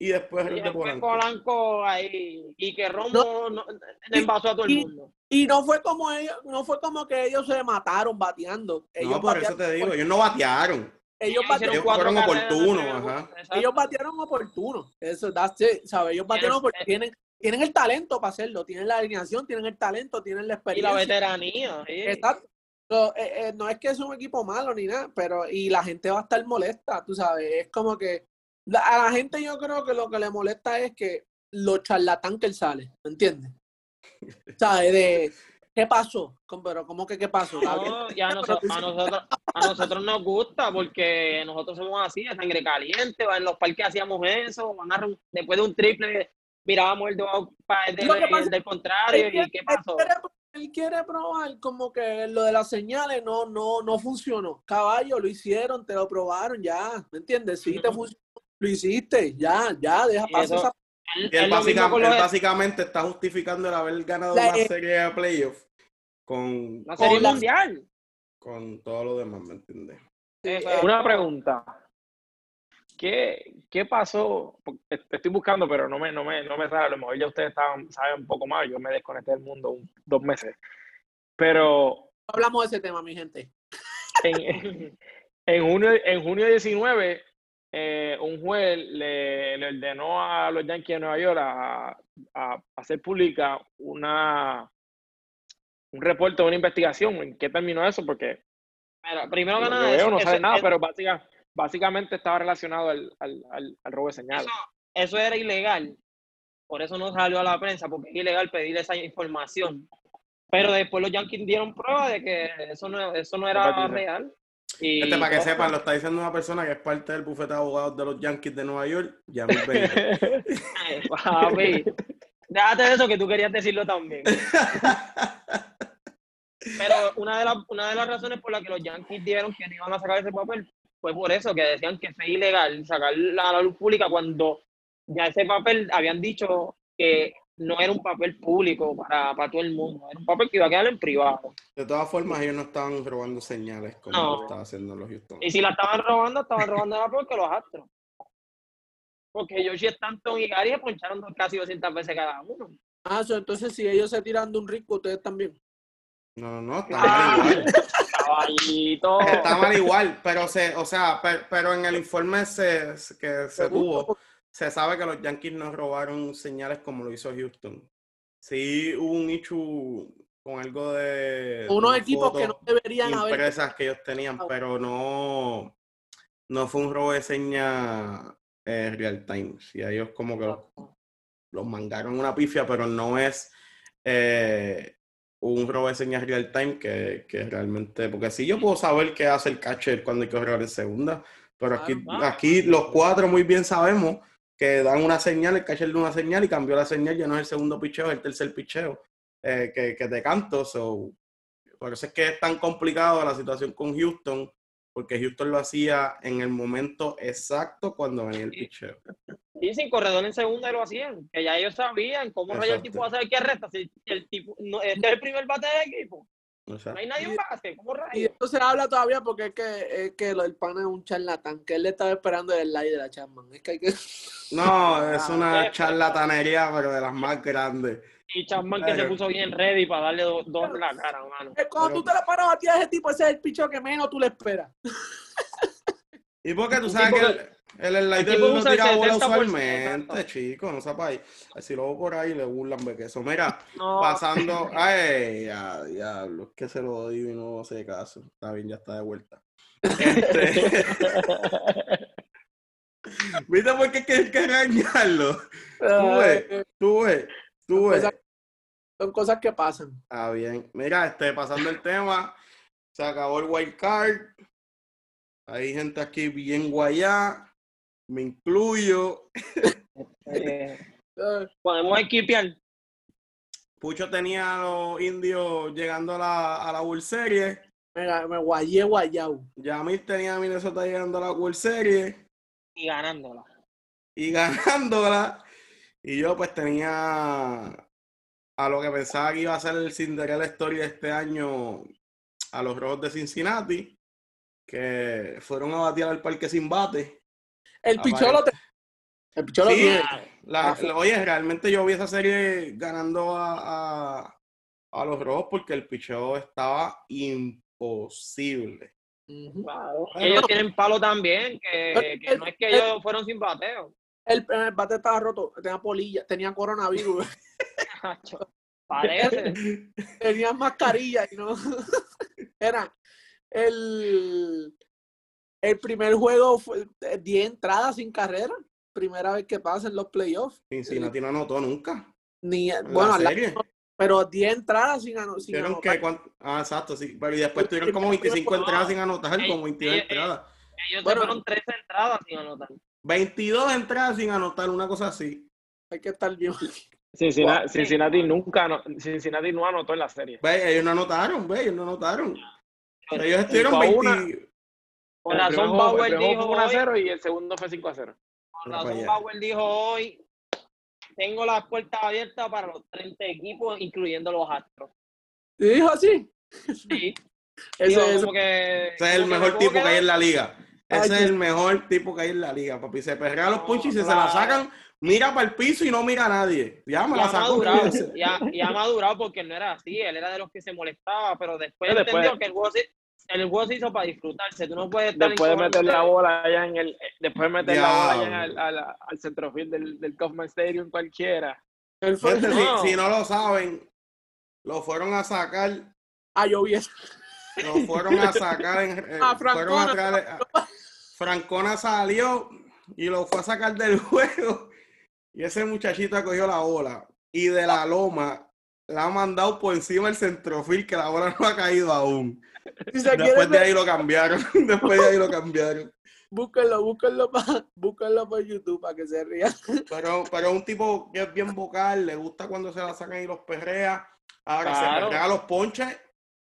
y después el Y de después Polanco. Polanco ahí, y que Romo no, envasó a todo el y- mundo. Y no fue como ellos, no fue como que ellos se mataron bateando. Ellos No, por eso batearon te digo, por- ellos no batearon. ellos batearon fueron oportunos, el ellos batieron oportuno. Eso, that's it, ¿sabes? Ellos batieron es- porque es- tienen, tienen el talento para hacerlo, tienen la alineación, tienen el talento, tienen la Y la experiencia. veteranía. sí. Exacto. Eh, eh, no es que es un equipo malo ni nada, pero y la gente va a estar molesta, tú sabes. Es como que la- a la gente yo creo que lo que le molesta es que lo charlatán que él sale, ¿me entiendes? [laughs] ¿Sabes? De ¿qué pasó? Pero ¿cómo que qué pasó? No, a, [laughs] a nosotros, a nosotros nos gusta porque nosotros somos así, de sangre caliente, en los parques hacíamos eso, van a después de un triple mirábamos el pa- del, del contrario Él y qué él pasó. quiere- Él quiere probar como que lo de las señales no, no, no funcionó. Caballo, lo hicieron, te lo probaron, ya, ¿me entiendes? Sí, te funcionó, lo hiciste, ya, ya, deja pasar esa Él- Y él, los- básicamente está justificando el haber ganado La- una eh, serie de playoffs con, serie con la- mundial. con todo lo demás, ¿me entiendes? Exacto. Una pregunta. ¿Qué, qué pasó? Te Estoy buscando, pero no me, no me, no me sale. A lo mejor ya ustedes estaban, saben un poco más. Yo me desconecté del mundo un- dos meses. Pero hablamos de ese tema, mi gente. en, [laughs] en junio, en junio 19, eh, un juez le, le ordenó a los Yankees de Nueva York a, a hacer pública una, un reporte o una investigación. ¿En qué terminó eso? Porque Mira, primero que nada, veo eso, no sabe eso- nada, eso- pero básica- básicamente estaba relacionado al, al, al, al robo de señales. eso, eso era ilegal. Por eso no salió a la prensa, porque es ilegal pedir esa información. Pero después los Yankees dieron prueba de que eso no, eso no era real. Y Este, para que todo- sepan, lo está diciendo una persona que es parte del bufete de abogados de los Yankees de Nueva York, Benítez. [laughs] Ay, papi, déjate de eso que tú querías decirlo también. [laughs] Pero una de, las, una de las razones por las que los Yankees dijeron que no iban a sacar ese papel fue por eso, que decían que fue ilegal sacar a la luz pública cuando ya ese papel habían dicho que no era un papel público para, para todo el mundo, era un papel que iba a quedar en privado. De todas formas, ellos no estaban robando señales como No. lo estaba haciendo los Houston. Y si la estaban robando, estaban robando la peor que los Astros. Porque Yoshi Stanton y Gary se poncharon casi 200 veces cada uno. Ah, so, entonces si ellos se tiran de un rico, ustedes también. No, no, no, está Ah. igual. [laughs] Caballito. Está mal igual, pero se, o sea, pe- pero en el informe se, que se tuvo, se sabe que los Yankees no robaron señales como lo hizo Houston. Sí hubo un issue con algo de Unos equipos que no deberían haber. impresas que ellos tenían, pero no, no fue un robo de señas eh, real time. Sí, ellos como que los, los mangaron una pifia, pero no es eh, un robo de señas real time que, que realmente, porque sí yo puedo saber qué hace el catcher cuando hay que robar en segunda, pero aquí, Claro. aquí los cuatro muy bien sabemos que dan una señal, el catcher da una señal y cambió la señal, ya no es el segundo picheo, es el tercer picheo eh, que, que te canto. So, por eso es que es tan complicado la situación con Houston, porque Houston lo hacía en el momento exacto cuando venía el picheo. Sí, sin corredor en segunda lo hacían. Que ya ellos sabían cómo rayos el tipo va a saber qué arresta. Si el tipo no, este es el primer bate del equipo. O sea, No hay nadie en base. ¿Cómo Y esto se habla todavía porque es que, es que lo- el pana es un charlatán, que él le estaba esperando el like de la Chapman. Es que hay que. no, es Ah, una charlatanería, pero de las más grandes. Y Chapman que se puso bien ready para darle do- dos en la cara, mano. Es Cuando Pero- tú te la paras a ti a ese tipo, ese es el picho que menos tú le esperas. Y porque tú sabes que el, el slider tipo no el tira bola 70%, usualmente, chico, no sepa ahí. Si lo veo por ahí, le burlan de queso. Mira, No, pasando. Ay, ya, diablo, es que se lo digo y no hace caso. Está bien, ya está de vuelta. Este, [laughs] [laughs] ¿Viste por qué hay que regañarlo? Tú ves, Eh, tú ves, tú ves. Cosas- Son cosas que pasan. Ah, bien. Mira, este, pasando el tema, se acabó el wild card. Hay gente aquí bien guayá. Me incluyo. [laughs] podemos equipear. Pucho tenía a los indios llegando a la, a la World Series. Mira, me guayé guayao. Yamil tenía a Minnesota llegando a la World Series y ganándola. y ganándola. Y yo pues tenía a lo que pensaba que iba a ser el Cinderella Story de este año a los Rojos de Cincinnati, que fueron a batear al parque sin bate. El picholo te... El picholo Sí. La- Ah, la- oye, realmente yo vi esa serie ganando a, a, a los Rojos porque el picheo estaba imposible. Ellos tienen palo también, que, que no es que ellos fueron sin bateo. El, el bate estaba roto, tenía polilla, tenía coronavirus, Parece. [laughs] tenía mascarilla y no. [laughs] Era el, el primer juego fue 10 entradas sin carrera. Primera vez que pasa en los playoffs. Cincinnati no anotó nunca. Ni, en bueno, la serie. pero 10 entradas sin, ano- sin Tuvieron anotar. que, ah, exacto, sí. Pero y después tuvieron como 25 entradas sin anotar, como 22 Ey, ey, entradas. Ellos Bueno. se fueron 13 entradas sin anotar. 22 entradas sin anotar, una cosa así. Hay que estar bien. Cincinnati. Cincinnati nunca, Cincinnati no anotó en la serie. Ve, ellos no anotaron, ve, ellos no anotaron. Ellos estuvieron Fue 20. una- Con El razón juego- Bauer dijo fue 1 a hoy, 0 y el segundo fue 5 a 0. con Mira para razón. Bauer dijo hoy, tengo las puertas abiertas para los 30 equipos, incluyendo los Astros. ¿Y dijo así? Sí, Ese, digo, ese- como que, Ese es el mejor me tipo que hay en la liga. Ay, Ese es el mejor tipo que hay en la liga, papi. Se perrea los No, punches y si se claro. la sacan, mira para el piso y no mira a nadie. Ya me Y la ha sacó. [laughs] y ha, y ha madurado porque él no era así, él era de los que se molestaba, pero después después- entendió que el juego, se, el juego se hizo para disfrutarse, tú no puedes estar Después de meter la bola allá en el, después de meter la bola allá el- al, al centrofield del, del Kaufman Stadium cualquiera. si- No. si, no lo saben, lo fueron a sacar, Ah, yo vi eso. lo fueron a sacar en, eh, [laughs] Ah, fueron a Francona, traer- a- Francona salió y lo fue a sacar del [laughs] juego. Y ese muchachito cogió la bola y de la loma la ha mandado por encima del centrofil que la bola no ha caído aún. [laughs] Si se quieren [laughs] Después de ahí lo cambiaron. Después de ahí lo cambiaron. búsquenlo, búsquenlo, pa- búsquenlo por YouTube para que se rían. Pero, pero es un tipo que es bien vocal, le gusta cuando se la sacan y los perrea. Ahora se Claro. perrea los ponches,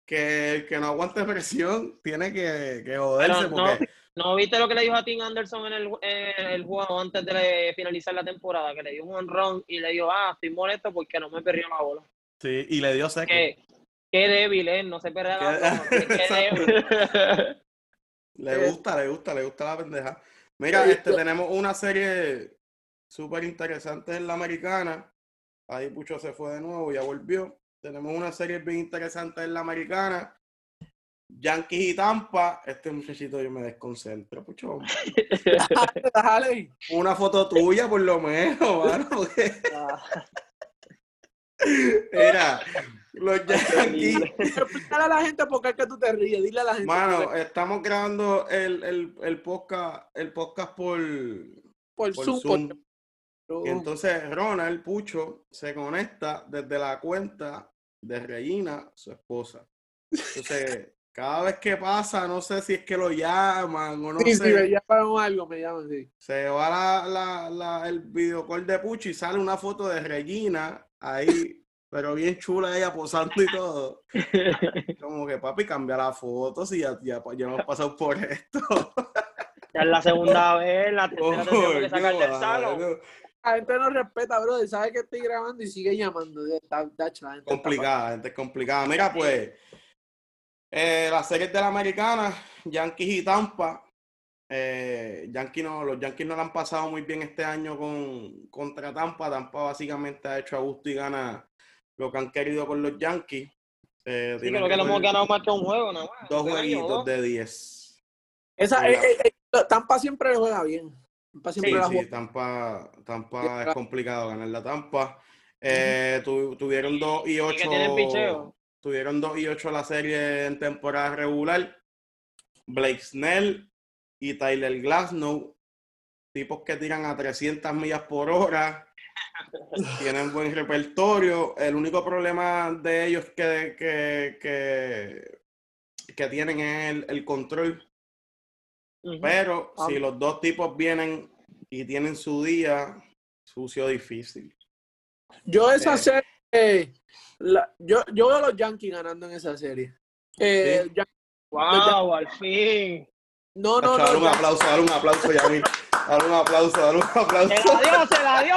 que el que no aguante presión tiene que, que joderse Pero no, porque ¿No viste lo que le dijo a Tim Anderson en el, en el juego antes de finalizar la temporada? Que le dio un honrón y le dijo, ah, estoy molesto porque no me perdió la bola. sí, y le dio seco. Qué, qué débil, ¿eh? No se perrea la bola. Qué, [laughs] débil. [laughs] Le gusta, le gusta, le gusta la pendeja. Mira, este, tenemos una serie súper interesante en la americana. Ahí Pucho se fue de nuevo, ya volvió. Tenemos una serie bien interesante en la americana. Yankees y Tampa. Este muchachito yo me desconcentro, Pucho. [laughs] Dale. Una foto tuya por lo menos, mano. porque- [laughs] Mira, los Yankees. Explícale a la gente por qué es que tú te ríes. Dile a la gente. Mano, estamos grabando el, el, el podcast, el podcast por, por por Zoom. Zoom. por- Y entonces Ronald Pucho se conecta desde la cuenta de Regina, su esposa. Entonces, cada vez que pasa, no sé si es que lo llaman o no sí, sé, sí, me llaman algo, me llaman, sí. se va la, la, la- el videocall de Pucho y sale una foto de Regina ahí, [laughs] pero bien chula ella posando y todo. [laughs] Como que papi, cambia la foto si ya, ya, ya hemos pasado por esto. [laughs] Ya es la segunda vez, la tercera tendríamos que sacar del salón. La gente no respeta, bro. Sabe que estoy grabando y sigue llamando. Está, está- está complicada, gente complicada. Mira, pues, eh, las series de la americana, Yankees y Tampa. eh, Yankee no, los Yankees no la han pasado muy bien este año con, contra Tampa. Tampa básicamente ha hecho a gusto y gana lo que han querido con los Yankees. Eh, Sí, creo que no hemos coger ganado más que un juego, nada más. dos año, jueguitos de 10. Esa, eh, eh, Tampa siempre le juega bien. Tampa siempre Sí, la sí, juega. Tampa, Tampa es complicado ganar la Tampa. Eh, tu- tuvieron 2 y Y 8. Tuvieron 2 y 8 la serie en temporada regular. Blake Snell y Tyler Glasnow, tipos que tiran a 300 millas por hora, [laughs] tienen buen repertorio. El único problema de ellos que, que, que, que tienen es el, el control. Pero Ah. si los dos tipos vienen y tienen su día, sucio difícil. Yo esa Eh. serie, eh, la- yo, yo veo a los Yankees ganando en esa serie. Eh, Sí. Wow, al fin. no, no, no. un Yan- aplauso, dale un aplauso, Yami. Dale un aplauso, dale un aplauso. ¡Se la dio, se la dio!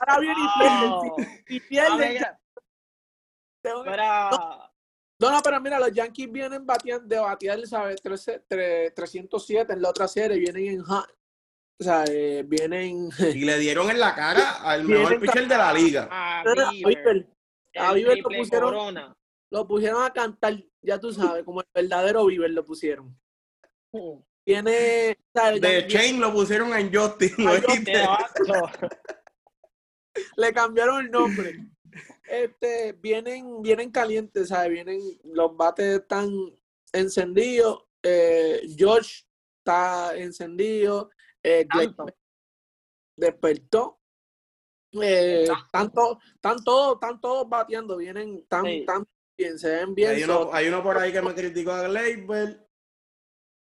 Ahora viene y Wow. pierden. Y pierden. Que- mira, No, no, pero mira, los Yankees vienen bateando, de batear, ¿sabes? 13 tre- 307 en la otra serie, vienen en... O sea, eh, vienen... [laughs] Y le dieron en la cara al mejor pitcher de la liga. a Bieber. Bieber, A Bieber lo pusieron- corona. Lo pusieron a cantar, ya tú sabes, como el verdadero Bieber lo pusieron. [laughs] Viene... ¿sabes? De Chain lo pusieron en Justin. [laughs] Le cambiaron el nombre. Este, vienen, vienen calientes, ¿sabes? Vienen, los bates están encendidos. eh, George está encendido. Eh, Tanto. despertó. Eh, tanto, están todos, están todos bateando, vienen tan, Sí. tan bien, se ven bien. Hay uno, hay uno por ahí que me criticó a Gleyber.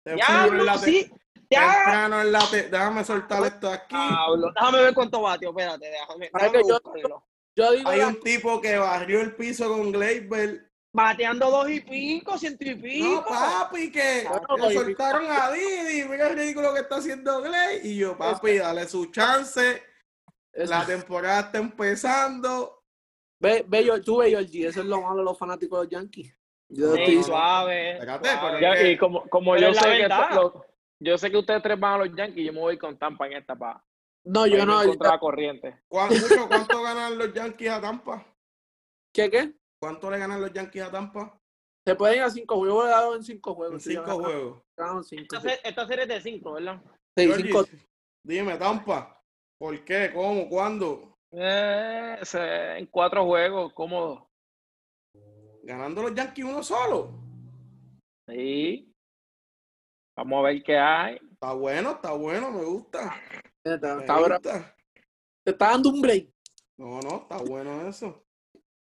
Ya, no, sí. Ya. Temprano en la te- Déjame soltar esto aquí. Pablo, déjame ver cuánto batió, espérate, déjame, déjame yo- yo digo, Hay la- un tipo que barrió el piso con Gleyber. Bateando dos y pico, ciento y pico. No, papi, que Bueno, le pico. soltaron a Didi. Mira el ridículo que está haciendo Gley. Y yo, papi, dale su chance. es- La temporada está empezando. ve, ve, yo- tú ve, Georgie, eso es lo malo de los fanáticos de los Yankees. Yo Sí, estoy- suave. Espérate, suave. pero- Ya, y como, como Pero yo sé que lo- yo sé que ustedes tres van a los Yankees, yo me voy con Tampa en esta para no, yo no. yo- contra la corriente. ¿Cuánto, mucho, ¿Cuánto ganan los Yankees a Tampa? ¿Qué, qué? ¿Cuánto le ganan los Yankees a Tampa? Se pueden ir a cinco juegos. Yo he dado en cinco En juegos. sí, cinco juegos. Esta, esta serie es de cinco, ¿verdad? Sí, cinco. Dime, Tampa. ¿Por qué? ¿Cómo? ¿Cuándo? Eh, en cuatro juegos, cómodo. Ganando los Yankees uno solo. Sí. Vamos a ver qué hay. Está bueno, está bueno, me gusta. Está, Me está bra- gusta. te está dando un break. No, no, está bueno eso.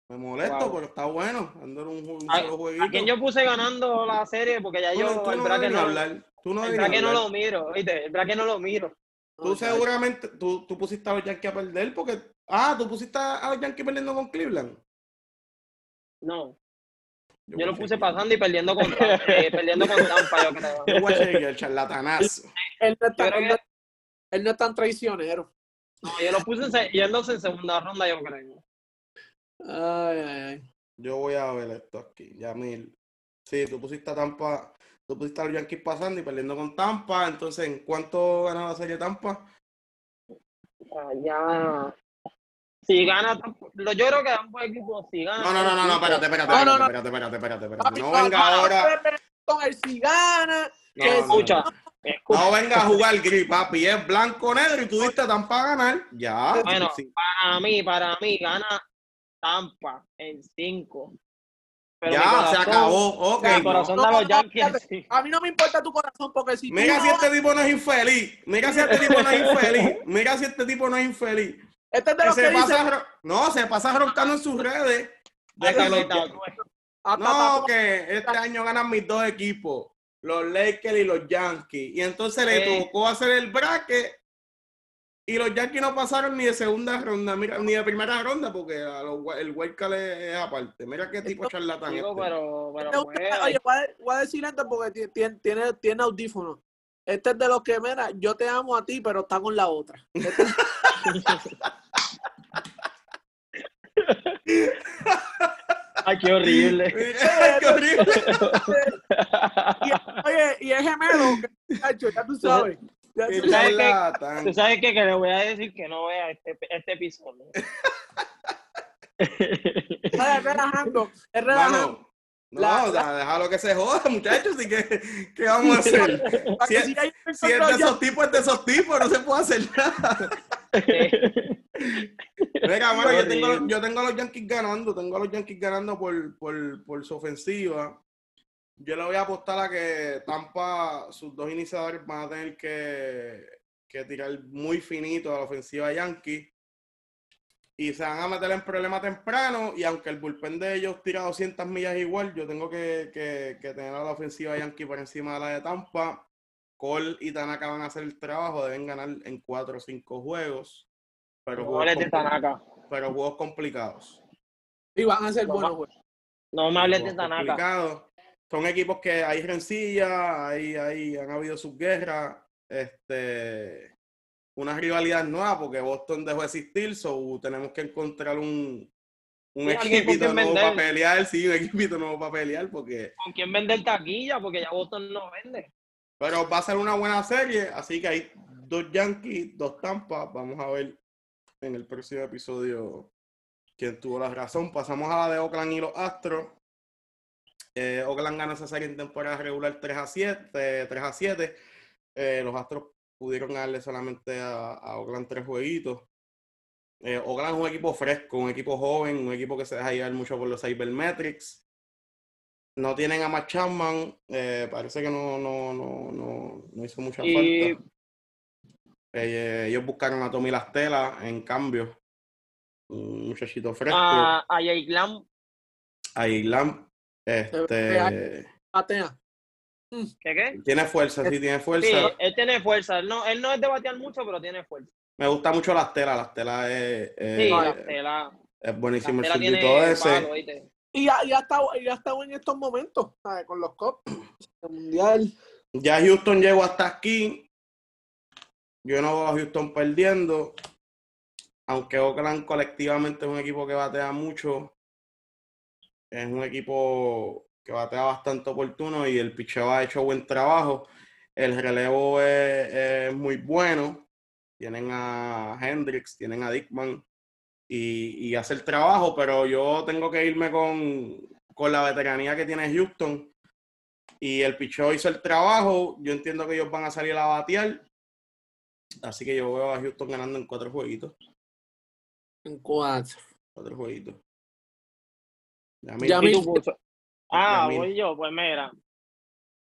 Me molesto, Wow. pero está bueno. Dándole un, un ¿A- solo jueguito. ¿A quién yo puse ganando la serie? Porque ya Tú yo tú el no bracket no, hablar. Tú no el bracket no lo miro, ¿viste? El bracket no lo miro. Tú No, seguramente, tú, tú pusiste a los Yankees a perder porque... Ah, tú pusiste a los Yankees perdiendo con Cleveland. No, Yo, yo lo puse pasando y perdiendo con, eh, perdiendo con [laughs] Tampa, yo creo. Yo voy a chequear, el charlatanazo. Él no, está- Yo creo él no- él no es tan traicionero. No, yo lo puse en se- yéndose en segunda ronda, yo creo. Ay, ay, ay. Yo voy a ver esto aquí, Yamil. Sí, tú pusiste a Tampa, tú pusiste a los Yankees pasando y perdiendo con Tampa. Entonces, ¿en cuánto gana la serie Tampa? Ah, ya. Si gana, yo creo que ambos equipos, si ganan. No, no, no, no, no, espérate, espérate, No, no, espérate, no. espérate, espérate, espérate, espérate. Papi, No venga ahora. Con el si gana. No, que no, no, Escucha, no. venga a jugar gris, papi. Es blanco, negro y tú diste a Tampa a ganar. Ya. Bueno, sí. para mí, para mí, gana Tampa en 5. Ya, se acabó. Ok. El corazón no. de los no, Yankees. A mí no me importa tu corazón porque si tú Mira no si este tipo no es infeliz. Mira si este tipo no es infeliz. [laughs] Mira si este tipo no es infeliz. este es de Que los que se dice pasa, ro- no, se pasa roncando en sus redes. De que los- hasta no, que este año ganan mis dos equipos, los Lakers y los Yankees. Y entonces le tocó hacer el bracket y los Yankees no pasaron ni de segunda ronda, mira, ni de primera ronda, porque a los el wildcard es, es aparte. Mira qué tipo charlatán Digo, este. pero, pero Este es pues, Oye, voy a, voy a decir esto porque ti- tiene, tiene, tiene audífonos. Este es de los que, mira, yo te amo a ti, pero está con la otra. Este- [laughs] Ay, qué horrible. [laughs] Qué horrible. [laughs] y, oye, y es gemelo, que, ya tú sabes. Tú sabes. Tú sabes qué? que le voy a decir que no vea este, este episodio. [laughs] Es relajando, es relajando. Mano, no, La- o sea, déjalo que se joda, muchachos. ¿Y qué, qué vamos a hacer? [laughs] Si que es- Si de esos tipos, es de esos tipos, no se puede hacer nada. [laughs] Mira, mano, yo tengo, yo tengo a los Yankees ganando, tengo a los Yankees ganando por, por, por su ofensiva. Yo le voy a apostar a que Tampa, sus dos iniciadores van a tener que, que tirar muy finito a la ofensiva de Yankees. Y se van a meter en problemas temprano. Y aunque el bullpen de ellos tira 200 millas igual, yo tengo que, que, que tener a la ofensiva de Yankees por encima de la de Tampa. Cole y Tanaka van a hacer el trabajo, deben ganar en 4 o 5 juegos. Pero No juegos, de Tanaka. pero juegos complicados. Y van a ser No, buenos, güey. No me hables de Juegos Tanaka. Son equipos que hay rencilla, hay, hay, han habido sus guerras, este, una rivalidad nueva porque Boston dejó de existir, so tenemos que encontrar un, un equipito nuevo vender. para pelear, sí, un equipito nuevo para pelear, porque ¿Con quién vender taquilla? Porque ya Boston no vende. Pero va a ser una buena serie, así que hay dos Yankees, dos Tampa. Vamos a ver en el próximo episodio quién tuvo la razón. Pasamos a la de Oakland y los Astros. Eh, Oakland ganó esa serie en temporada regular 3 a 7. 3 a 7. Eh, los Astros pudieron darle solamente a, a Oakland tres jueguitos. Eh, Oakland es un equipo fresco, un equipo joven, un equipo que se deja llevar mucho por los Cybermetrics. No tienen a Matt Chapman, eh, parece que no, no, no, no, no hizo mucha Y- falta. Eh, ellos buscaron a Tommy Lastela en cambio. Un muchachito fresco. A, a Jake Lamb, A Islam. Este, Patea. ¿qué qué? tiene fuerza, sí, tiene Sí, fuerza. él tiene fuerza. Él no, él no es de batear mucho, pero tiene fuerza. Me gusta mucho Lastela. Lastela es, es, Sí, no, la tela, es buenísimo la el tiene ese. Y ya, ya, está, ya estado en estos momentos, ¿sabes? Con los Cops. [clears throat] El Mundial. Ya Houston llegó hasta aquí. Yo no veo a Houston perdiendo. Aunque Oakland colectivamente es un equipo que batea mucho. Es un equipo que batea bastante oportuno y el picheo ha hecho buen trabajo. El relevo es, es muy bueno. Tienen a Hendricks, tienen a Dickman y, y hace el trabajo, pero yo tengo que irme con, con la veteranía que tiene Houston y el picheo hizo el trabajo. Yo entiendo que ellos van a salir a batear. Así que yo veo a Houston ganando en cuatro jueguitos. En cuatro. Otro jueguito. Ya Ya ¿Y mi- tú? Ah, Yamil. voy yo, pues mira.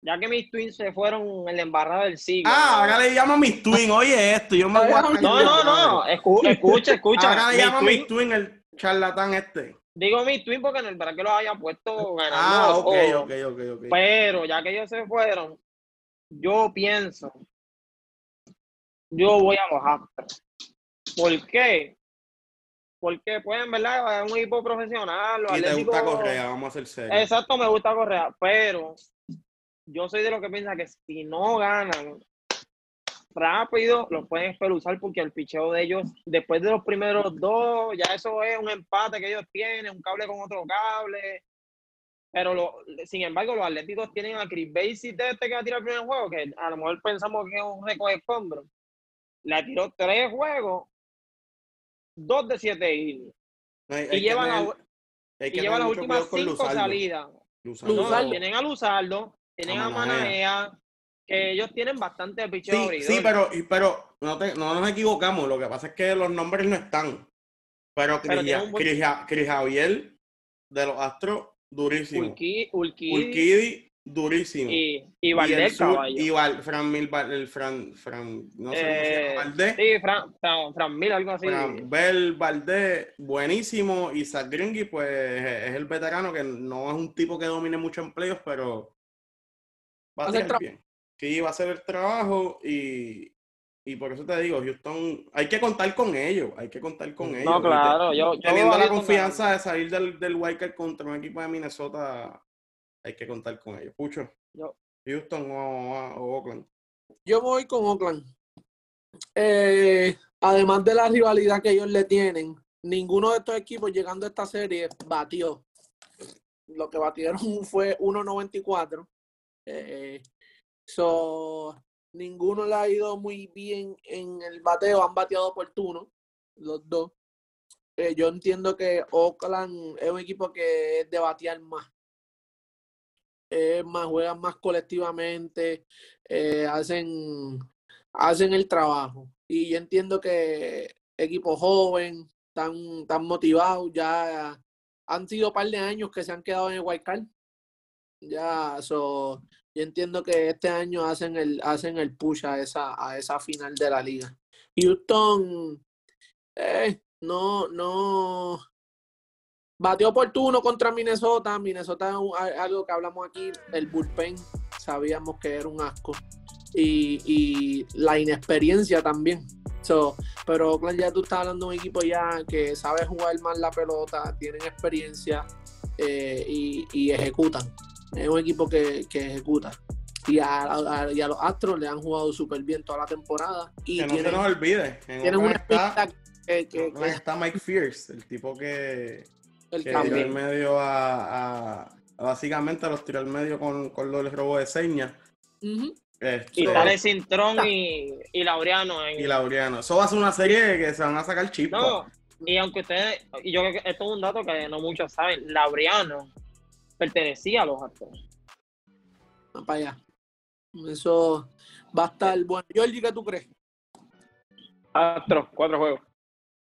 Ya que mis twins se fueron en la embarrada del siglo. Ah, ahora le llamo mis twin. Oye, esto, yo me voy a No, No, no, no. escu- [laughs] escucha, escucha. Ahora le mis llamo twins- mis twin el charlatán este. digo mis twins porque no es para que los haya puesto ganando. Ah, ok, ok, ok, ok. Pero ya que ellos se fueron, yo pienso, yo voy a los Astros. ¿Por qué? Porque, pues, en verdad, es un equipo profesional. Los Y te gusta Correa, vamos a ser serios. Exacto, me gusta Correa, pero yo soy de los que piensa que si no ganan rápido, los pueden espeluzar porque el picheo de ellos, después de los primeros dos, ya eso es un empate que ellos tienen, un cable con otro cable. Pero lo- sin embargo, los Atléticos tienen a Chris Basic de este que va a tirar el primer juego, que a lo mejor pensamos que es un recoge escombros. Le tiró tres juegos, dos de siete innings. No, Y llevan tener- a- y que lleva tener las últimas cinco Luzardo. salidas. Luzardo. No, tienen a Luzardo, tienen A a que ellos tienen bastante picheo Sí, abridor. sí, pero, pero no, te- no nos equivocamos. Lo que pasa es que los nombres no están. Pero Cris, buen- Javier de los Astros, durísimo. Urquidi, durísimo. y, y Valdés, caballo. Y Val- Fran Mil, Val- el Fran, Fran, no sé cómo se Eh, llama, Valdés. Sí, Fran, Fran, Fran Mil, algo así. Fran Bel Valdés, buenísimo. Y Zach Greinke, pues es el veterano que no es un tipo que domine mucho en playoffs, pero va a tra- bien. Sí, va a hacer el trabajo y, y por eso te digo, Houston, hay que contar con ellos, hay que contar con ellos. no, claro. Yo, yo Teniendo la confianza de salir del, del Wildcard contra un equipo de Minnesota, hay que contar con ellos. Pucho, Yo- Houston o, o Oakland. Yo voy con Oakland. Eh, además de la rivalidad que ellos le tienen, ninguno de estos equipos llegando a esta serie batió. Lo que batieron [laughs] fue 1.94. Eh, so, ninguno le ha ido muy bien en el bateo. Han bateado oportuno, los dos. Eh, yo entiendo que Oakland es un equipo que es de batear más. Es más, juegan más colectivamente, eh, hacen, hacen el trabajo. Y yo entiendo que equipo joven, tan, tan motivados, ya han sido un par de años que se han quedado en el. Ya, so, yo entiendo que este año hacen el, hacen el push a esa, a esa final de la liga. Houston, eh, no, no. Batió oportuno contra Minnesota. Minnesota es un- algo que hablamos aquí. El bullpen, sabíamos que era un asco. Y, y la inexperiencia también. So, pero Oakland ya tú estás hablando de un equipo ya que sabe jugar más la pelota, tienen experiencia eh, y, y ejecutan. Es un equipo que, que ejecuta. Y a, a- y a los Astros le han jugado súper bien toda la temporada. Y Que no se nos olvide. En tienen una está, que está Mike Fierce, el tipo que, el que cambio. tiró al medio a, a- a- básicamente los tiró al medio con, con lo del robo de señas. Este, Y sale Cintrón y, y Laureano. En, y Laureano. Eso va a ser una serie que se van a sacar chispas. No, y aunque ustedes, y yo creo que esto es un dato que no muchos saben, Laureano pertenecía a los Astros. Va para allá. Eso va a estar bueno. Georgie, ¿qué tú crees? Astros, cuatro juegos.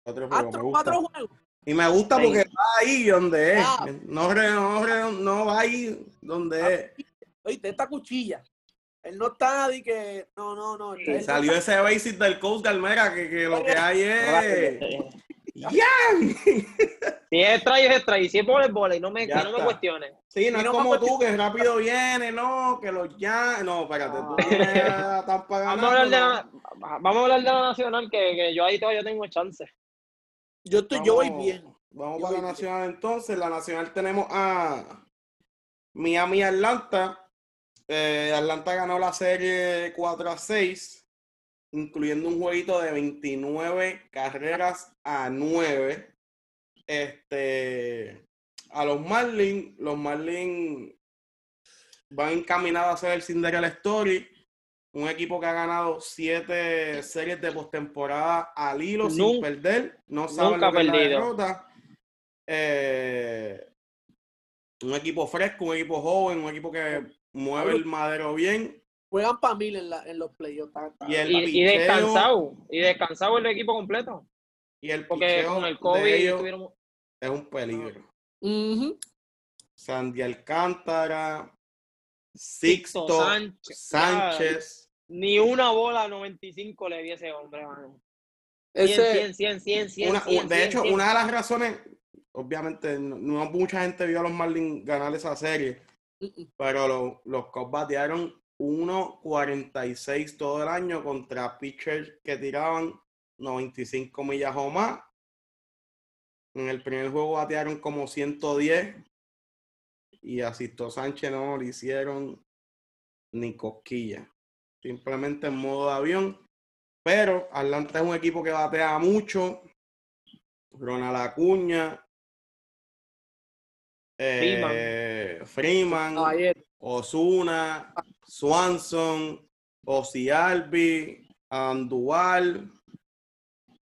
Otro juego, me Astros, gusta. cuatro juegos. Y me gusta Sí. porque va ahí donde es. Ah. No, no, re- no va ahí donde es. Oíste, esta cuchilla. Él no está de que. No, no, no. él no Salió está- ese basic del Coast Galmera que, que lo que hay es. ¡Ya! Si es extra, es extra. Y si es vole, vole. Y no me, no me cuestiones. Sí, no Y es no como tú, que rápido viene, no, que los ya. No, espérate, tú Ah. a [laughs] Tampa Vamos a hablar de la, vamos a hablar de la nacional, que, que yo ahí todavía tengo chance. Yo, estoy, yo voy bien. Vamos Yo para la nacional entonces. La nacional tenemos a Miami Atlanta. Eh, Atlanta ganó la serie 4 a 6, incluyendo un jueguito de 29 carreras a 9. Este, a los Marlins, los Marlins van encaminados a hacer el Cinderella Story. Un equipo que ha ganado siete series de postemporada al hilo sin perder. No saben nunca lo que es la derrota. Eh, un equipo fresco, un equipo joven, un equipo que mueve el madero bien. Juegan para mil en, la, en los playoffs. Y el Y, descansado. Y descansado el equipo completo. Y el Porque con el COVID ellos estuvieron- es un peligro. Ujú. Sandy Alcántara, Sixto Sixto Sánchez. Sánchez. Ni una bola 95 le vi a ese hombre, mano. 100, Ese, 100, 100, 100, 100, Una- 100, de 100, hecho, 100. una de las razones, obviamente, no, no mucha gente vio a los Marlins ganar esa serie, pero lo- los Cubs batearon 1.46 todo el año contra pitchers que tiraban 95 millas o más. En el primer juego batearon como 110 y a Sisto Sánchez no le hicieron ni cosquilla. Simplemente en modo de avión. Pero Atlanta es un equipo que batea mucho. Ronald Acuña. eh, Freeman. caballero. Osuna, Swanson, Ozzy Albi, Andual,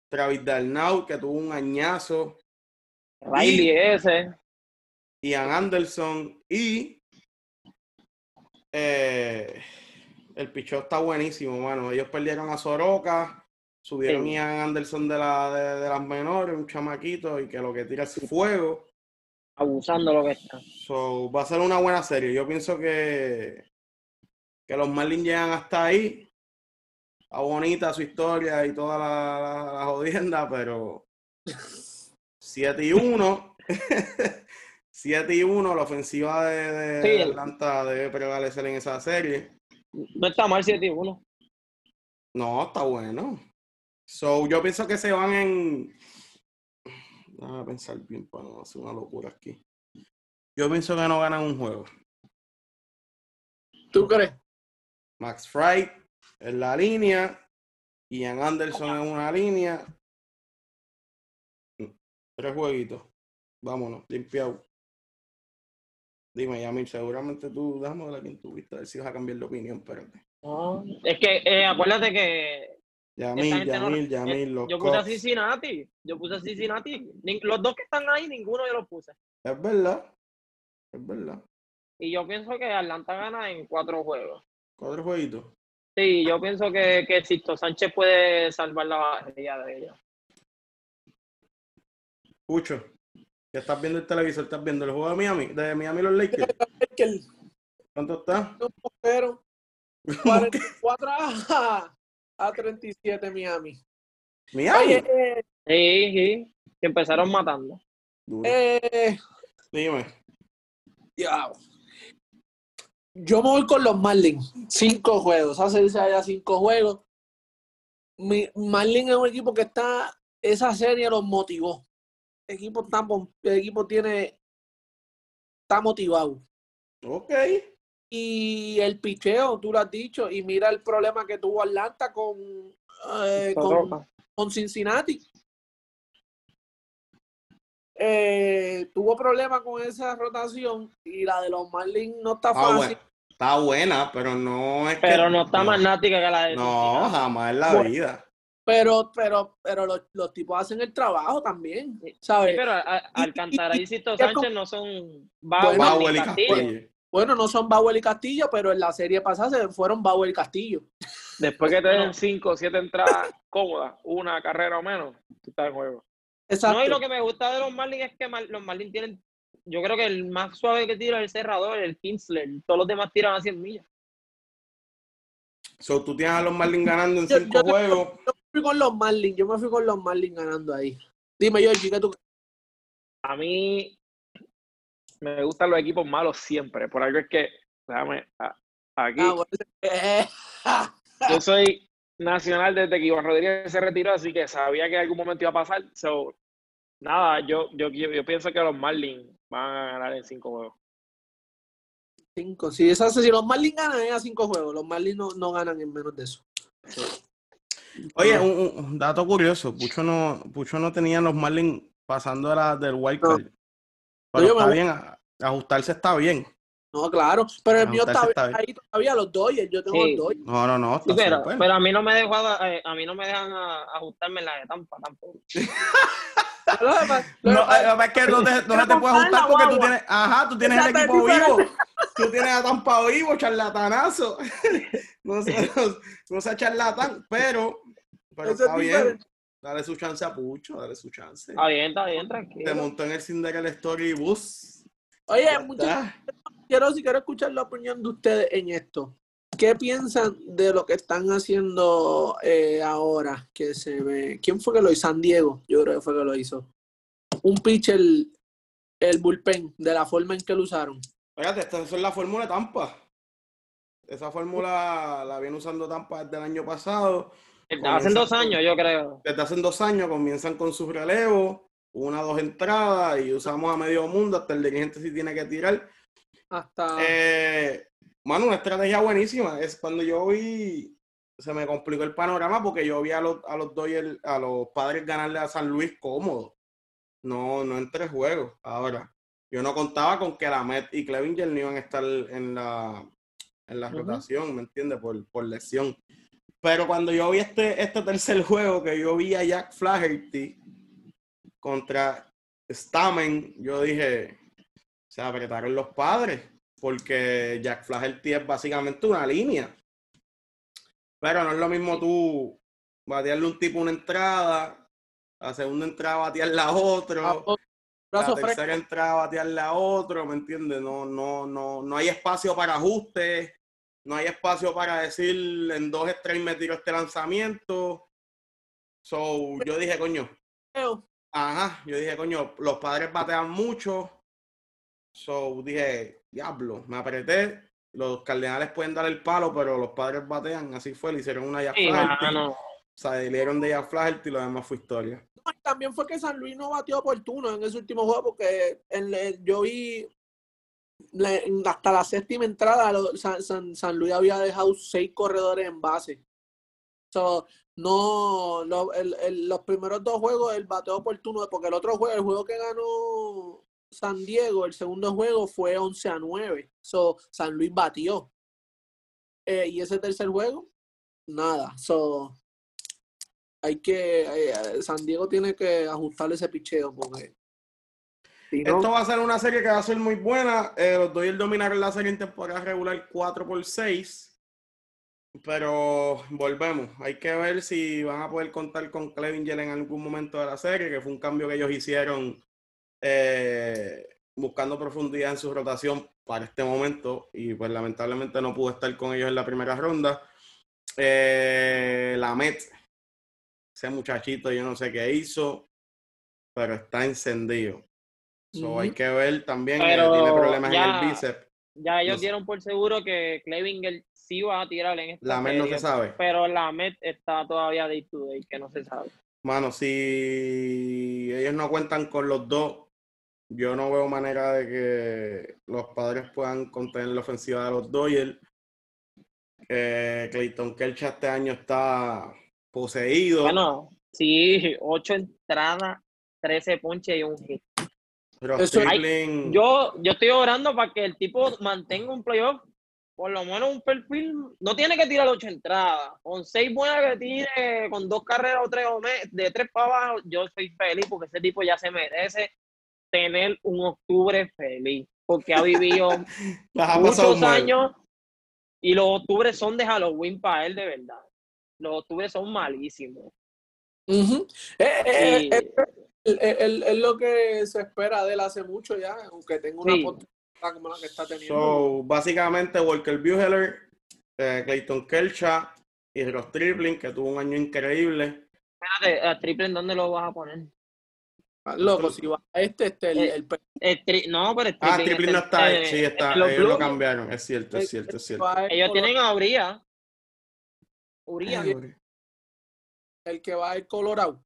Travis Darnau, que tuvo un añazo, Riley ese. Ian Anderson y eh, el pichón está buenísimo, mano. Ellos perdieron a Soroka, subieron Sí. Ian Anderson de, la, de, de las menores, un chamaquito, y que lo que tira es fuego. Abusando lo que está. So, va a ser una buena serie. Yo pienso que, que los Marlins llegan hasta ahí. Está bonita su historia y toda la, la, la jodienda, pero [laughs] 7 y 1. [laughs] 7 y 1, la ofensiva de, de Sí. Atlanta debe prevalecer en esa serie. No está mal 7 y 1. No, está bueno. So, yo pienso que se van en. Déjame pensar bien para no hacer una locura aquí. Yo pienso que no ganan un juego. ¿Tú crees? Max Fry en la línea, Ian Anderson en una línea. Tres jueguitos. Vámonos, limpiado. Dime, Yamil, seguramente tú, déjame ver a quién tuviste, a ver si vas a cambiar de opinión, espérate. No, es que eh, acuérdate que Yamil, gente no- Yamil, eh, Yamil, los yo puse a Cubs. Cincinnati. Yo puse a Cincinnati. Los dos que están ahí, ninguno yo los puse. Es verdad, es verdad. Y yo pienso que Atlanta gana en cuatro juegos. Cuatro jueguitos. Sí, yo pienso que, que Sisto Sánchez puede salvar la barrilla de ellos. Pucho, ya estás viendo el televisor, estás viendo el juego de Miami, de Miami los Lakers. [laughs] ¿Cuánto está? pero ¿Cómo que? 44 a, a 37 Miami. Miami. Oye, eh, Sí, sí. Que empezaron matando. Eh, Dime. diablo. Yo me voy con los Marlins. Cinco juegos. Hace ya cinco juegos. Mi, Marlins es un equipo que está. Esa serie los motivó. Equipo, está, pom- el equipo tiene. Está motivado. Ok. Y el picheo, tú lo has dicho. Y mira el problema que tuvo Atlanta con, eh, con, Cincinnati. Eh, tuvo problemas con esa rotación y la de los Marlins no está Está fácil. buena, está buena, pero no es que. Pero no está más nática que la de No, Cincinnati. jamás en la Bueno, vida. Pero, pero, pero los, los tipos hacen el trabajo también, Sí, ¿sabes? pero a- a- Alcantara y Sánchez como- no son Bueno, Bauer ni y Castillo. Castillo. Bueno, no son Bauer y Castillo, pero en la serie pasada se fueron Bauer y Castillo. Después que te den. 5 o 7 entradas cómodas, una carrera o menos, tú estás en juego. Exacto. No, y lo que me gusta de los Marlins es que los Marlins tienen, yo creo que el más suave que tira es el cerrador, el Kinsler. Todos los demás tiran a 100 millas. So, tú tienes a los Marlins ganando en Yo- cinco juegos. Yo fui con los Marlins, yo me fui con los Marlins ganando ahí. Dime, Georgie, ¿qué tú A mí me gustan los equipos malos siempre. Por algo es que, déjame, aquí, Ah, bueno, eh, [laughs] yo soy nacional desde que Iván Rodríguez se retiró, así que sabía que en algún momento iba a pasar. So, nada, yo, yo, yo pienso que los Marlins van a ganar en cinco juegos. cinco. Si, esa, si los Marlins ganan es a cinco juegos, los Marlins no, no ganan en menos de eso. Oye, un, un- dato curioso. Pucho no, Pucho no tenía los Marlins pasando de la, del wild No. card. Pero yo me está voy- bien, a- ajustarse está bien. No, claro, pero el Ah, mío está está bien. ahí todavía los Dodgers, yo tengo Sí. los Dodgers. No, no, no, Sí, pero, pero a mí no me dejó, eh, a mí no me dejan a- ajustarme en la de Tampa tampoco. [laughs] [laughs] No, eh, es que no, te, no se te puede montar en ajustar porque tú tienes, ajá, tú tienes el equipo vivo. Tú tienes a Tampa vivo, charlatanazo. [laughs] No sé, no, no sea charlatán, pero, pero Eso es está bien. Dale su chance a Pucho, dale su chance. Está bien, está bien, Se tranquilo. montó en el Cinderella Story Bus. Oye, muchachos, quiero, si quiero escuchar la opinión de ustedes en esto. ¿Qué piensan de lo que están haciendo eh, ahora? Que se ve. ¿Quién fue que lo hizo? San Diego, yo creo que fue que lo hizo. Un pitcher, el bullpen, de la forma en que lo usaron. Fíjate, esta es la fórmula de Tampa. Esa fórmula la viene usando Tampa desde el año pasado. Hace dos años, yo creo. Desde hace dos años comienzan con sus relevos, una dos entradas y usamos a medio mundo hasta el dirigente si tiene que tirar. Hasta. Eh, mano, una estrategia buenísima. Es cuando yo vi, se me complicó el panorama porque yo vi a los, a los Dodgers, a los padres ganarle a San Luis cómodo. No, no en tres juegos. Ahora, yo no contaba con que la Met y Clevinger no iban a estar en la, en la rotación, ¿me entiendes? Por, por lesión. Pero cuando yo vi este, este tercer juego, que yo vi a Jack Flaherty contra Stamen, yo dije, se apretaron los padres, porque Jack Flaherty es básicamente una línea. Pero no es lo mismo tú batearle un tipo una entrada, la segunda entrada batearla a otro, a- la brazo fresco. tercera entrada batearle a otro, ¿me entiendes? No, no, no, no hay espacio para ajustes, no hay espacio para decir en dos strikes me tiro este lanzamiento. So, yo dije, coño, Ajá, yo dije, coño, los padres batean mucho. So dije, diablo, me apreté. Los cardenales pueden dar el palo, pero los padres batean. Así fue, le hicieron una Jack Sí, Flaherty. mano. O sea, le dieron de Jack Flaherty y lo demás fue historia. No, y También fue que San Luis no batió oportuno en ese último juego porque el- yo vi hasta la séptima entrada San, San- San Luis había dejado seis corredores en base. So, no, los primeros dos juegos el bateo oportuno, porque el otro juego, el juego que ganó San Diego, el segundo juego fue 11 a 9. So, San Luis batió. Eh, y ese tercer juego, nada. So, hay que, eh, San Diego tiene que ajustarle ese picheo porque Esto va a ser una serie que va a ser muy buena. Eh, los Dodgers dominaron la serie en temporada regular 4 por 6. Pero volvemos. Hay que ver si van a poder contar con Clevinger en algún momento de la serie, que fue un cambio que ellos hicieron eh, buscando profundidad en su rotación para este momento. Y pues lamentablemente no pudo estar con ellos en la primera ronda. Eh, la Met, ese muchachito, yo no sé qué hizo, pero está encendido. So, hay que ver también, Pero eh, tiene problemas en el bíceps. Ya ellos No dieron por seguro que Clevinger sí va a tirar en esta La Met no se sabe. Pero la Met está todavía day to day, que no se sabe. Mano, si ellos no cuentan con los dos, yo no veo manera de que los padres puedan contener la ofensiva de los Dodgers. Eh, Clayton Kershaw este año está poseído. Bueno, sí, ocho entradas, 13 ponches y un hit. Eso- Yo, yo estoy orando para que el tipo mantenga un playoff, por lo menos un perfil. No tiene que tirar ocho entradas. Con seis buenas que tire, con dos carreras o tres o me- de tres para abajo, yo soy feliz porque ese tipo ya se merece tener un octubre feliz. Porque ha vivido [laughs] muchos mal. años y los octubres son de Halloween para él, de verdad. Los octubres son malísimos. Ujú. Eh, eh, Y- eh, eh, eh, es lo que se espera de él hace mucho ya, aunque tenga una Sí. oportunidad como la que está teniendo. So, básicamente, Walker Buehler, eh, Clayton Kershaw y Ross Tripling, que tuvo un año increíble. Espérate, a Triple, ¿en dónde lo vas a poner? Ah, Loco, si va a este, este, el, Eh, el, pe- El tri- no, pero el Ah, Tripling Tripling es no el- está, eh, sí está, los ellos lo cambiaron, es cierto, es cierto, es cierto. Ellos tienen a Uría. Uría. El que va a ir Colorado.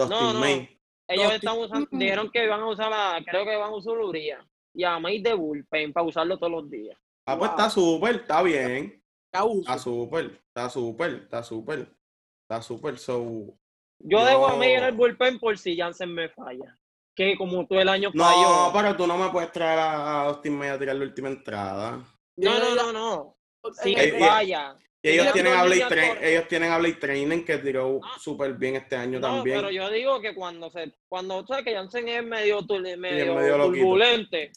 Dustin No, no. May. Ellos están usando, dijeron que van a usar la, creo que van a usar Uría. Y a May de Bullpen para usarlo todos los días. Ah, pues está súper, está bien. Está súper, está súper, está súper. Está súper, so... Yo dejo a May en el bullpen por si Jansen me falla. Que como tú el año No, falló. pero tú no me puedes traer a a Dustin May a tirar la última entrada. No, no, no, no. Si me eh, falla. Y ellos tienen, a ellos tienen a Blake Training que tiró Ah. súper bien este año No, también. pero yo digo que cuando se, cuando sabes que Jansen es medio, medio, medio loquito. turbulente,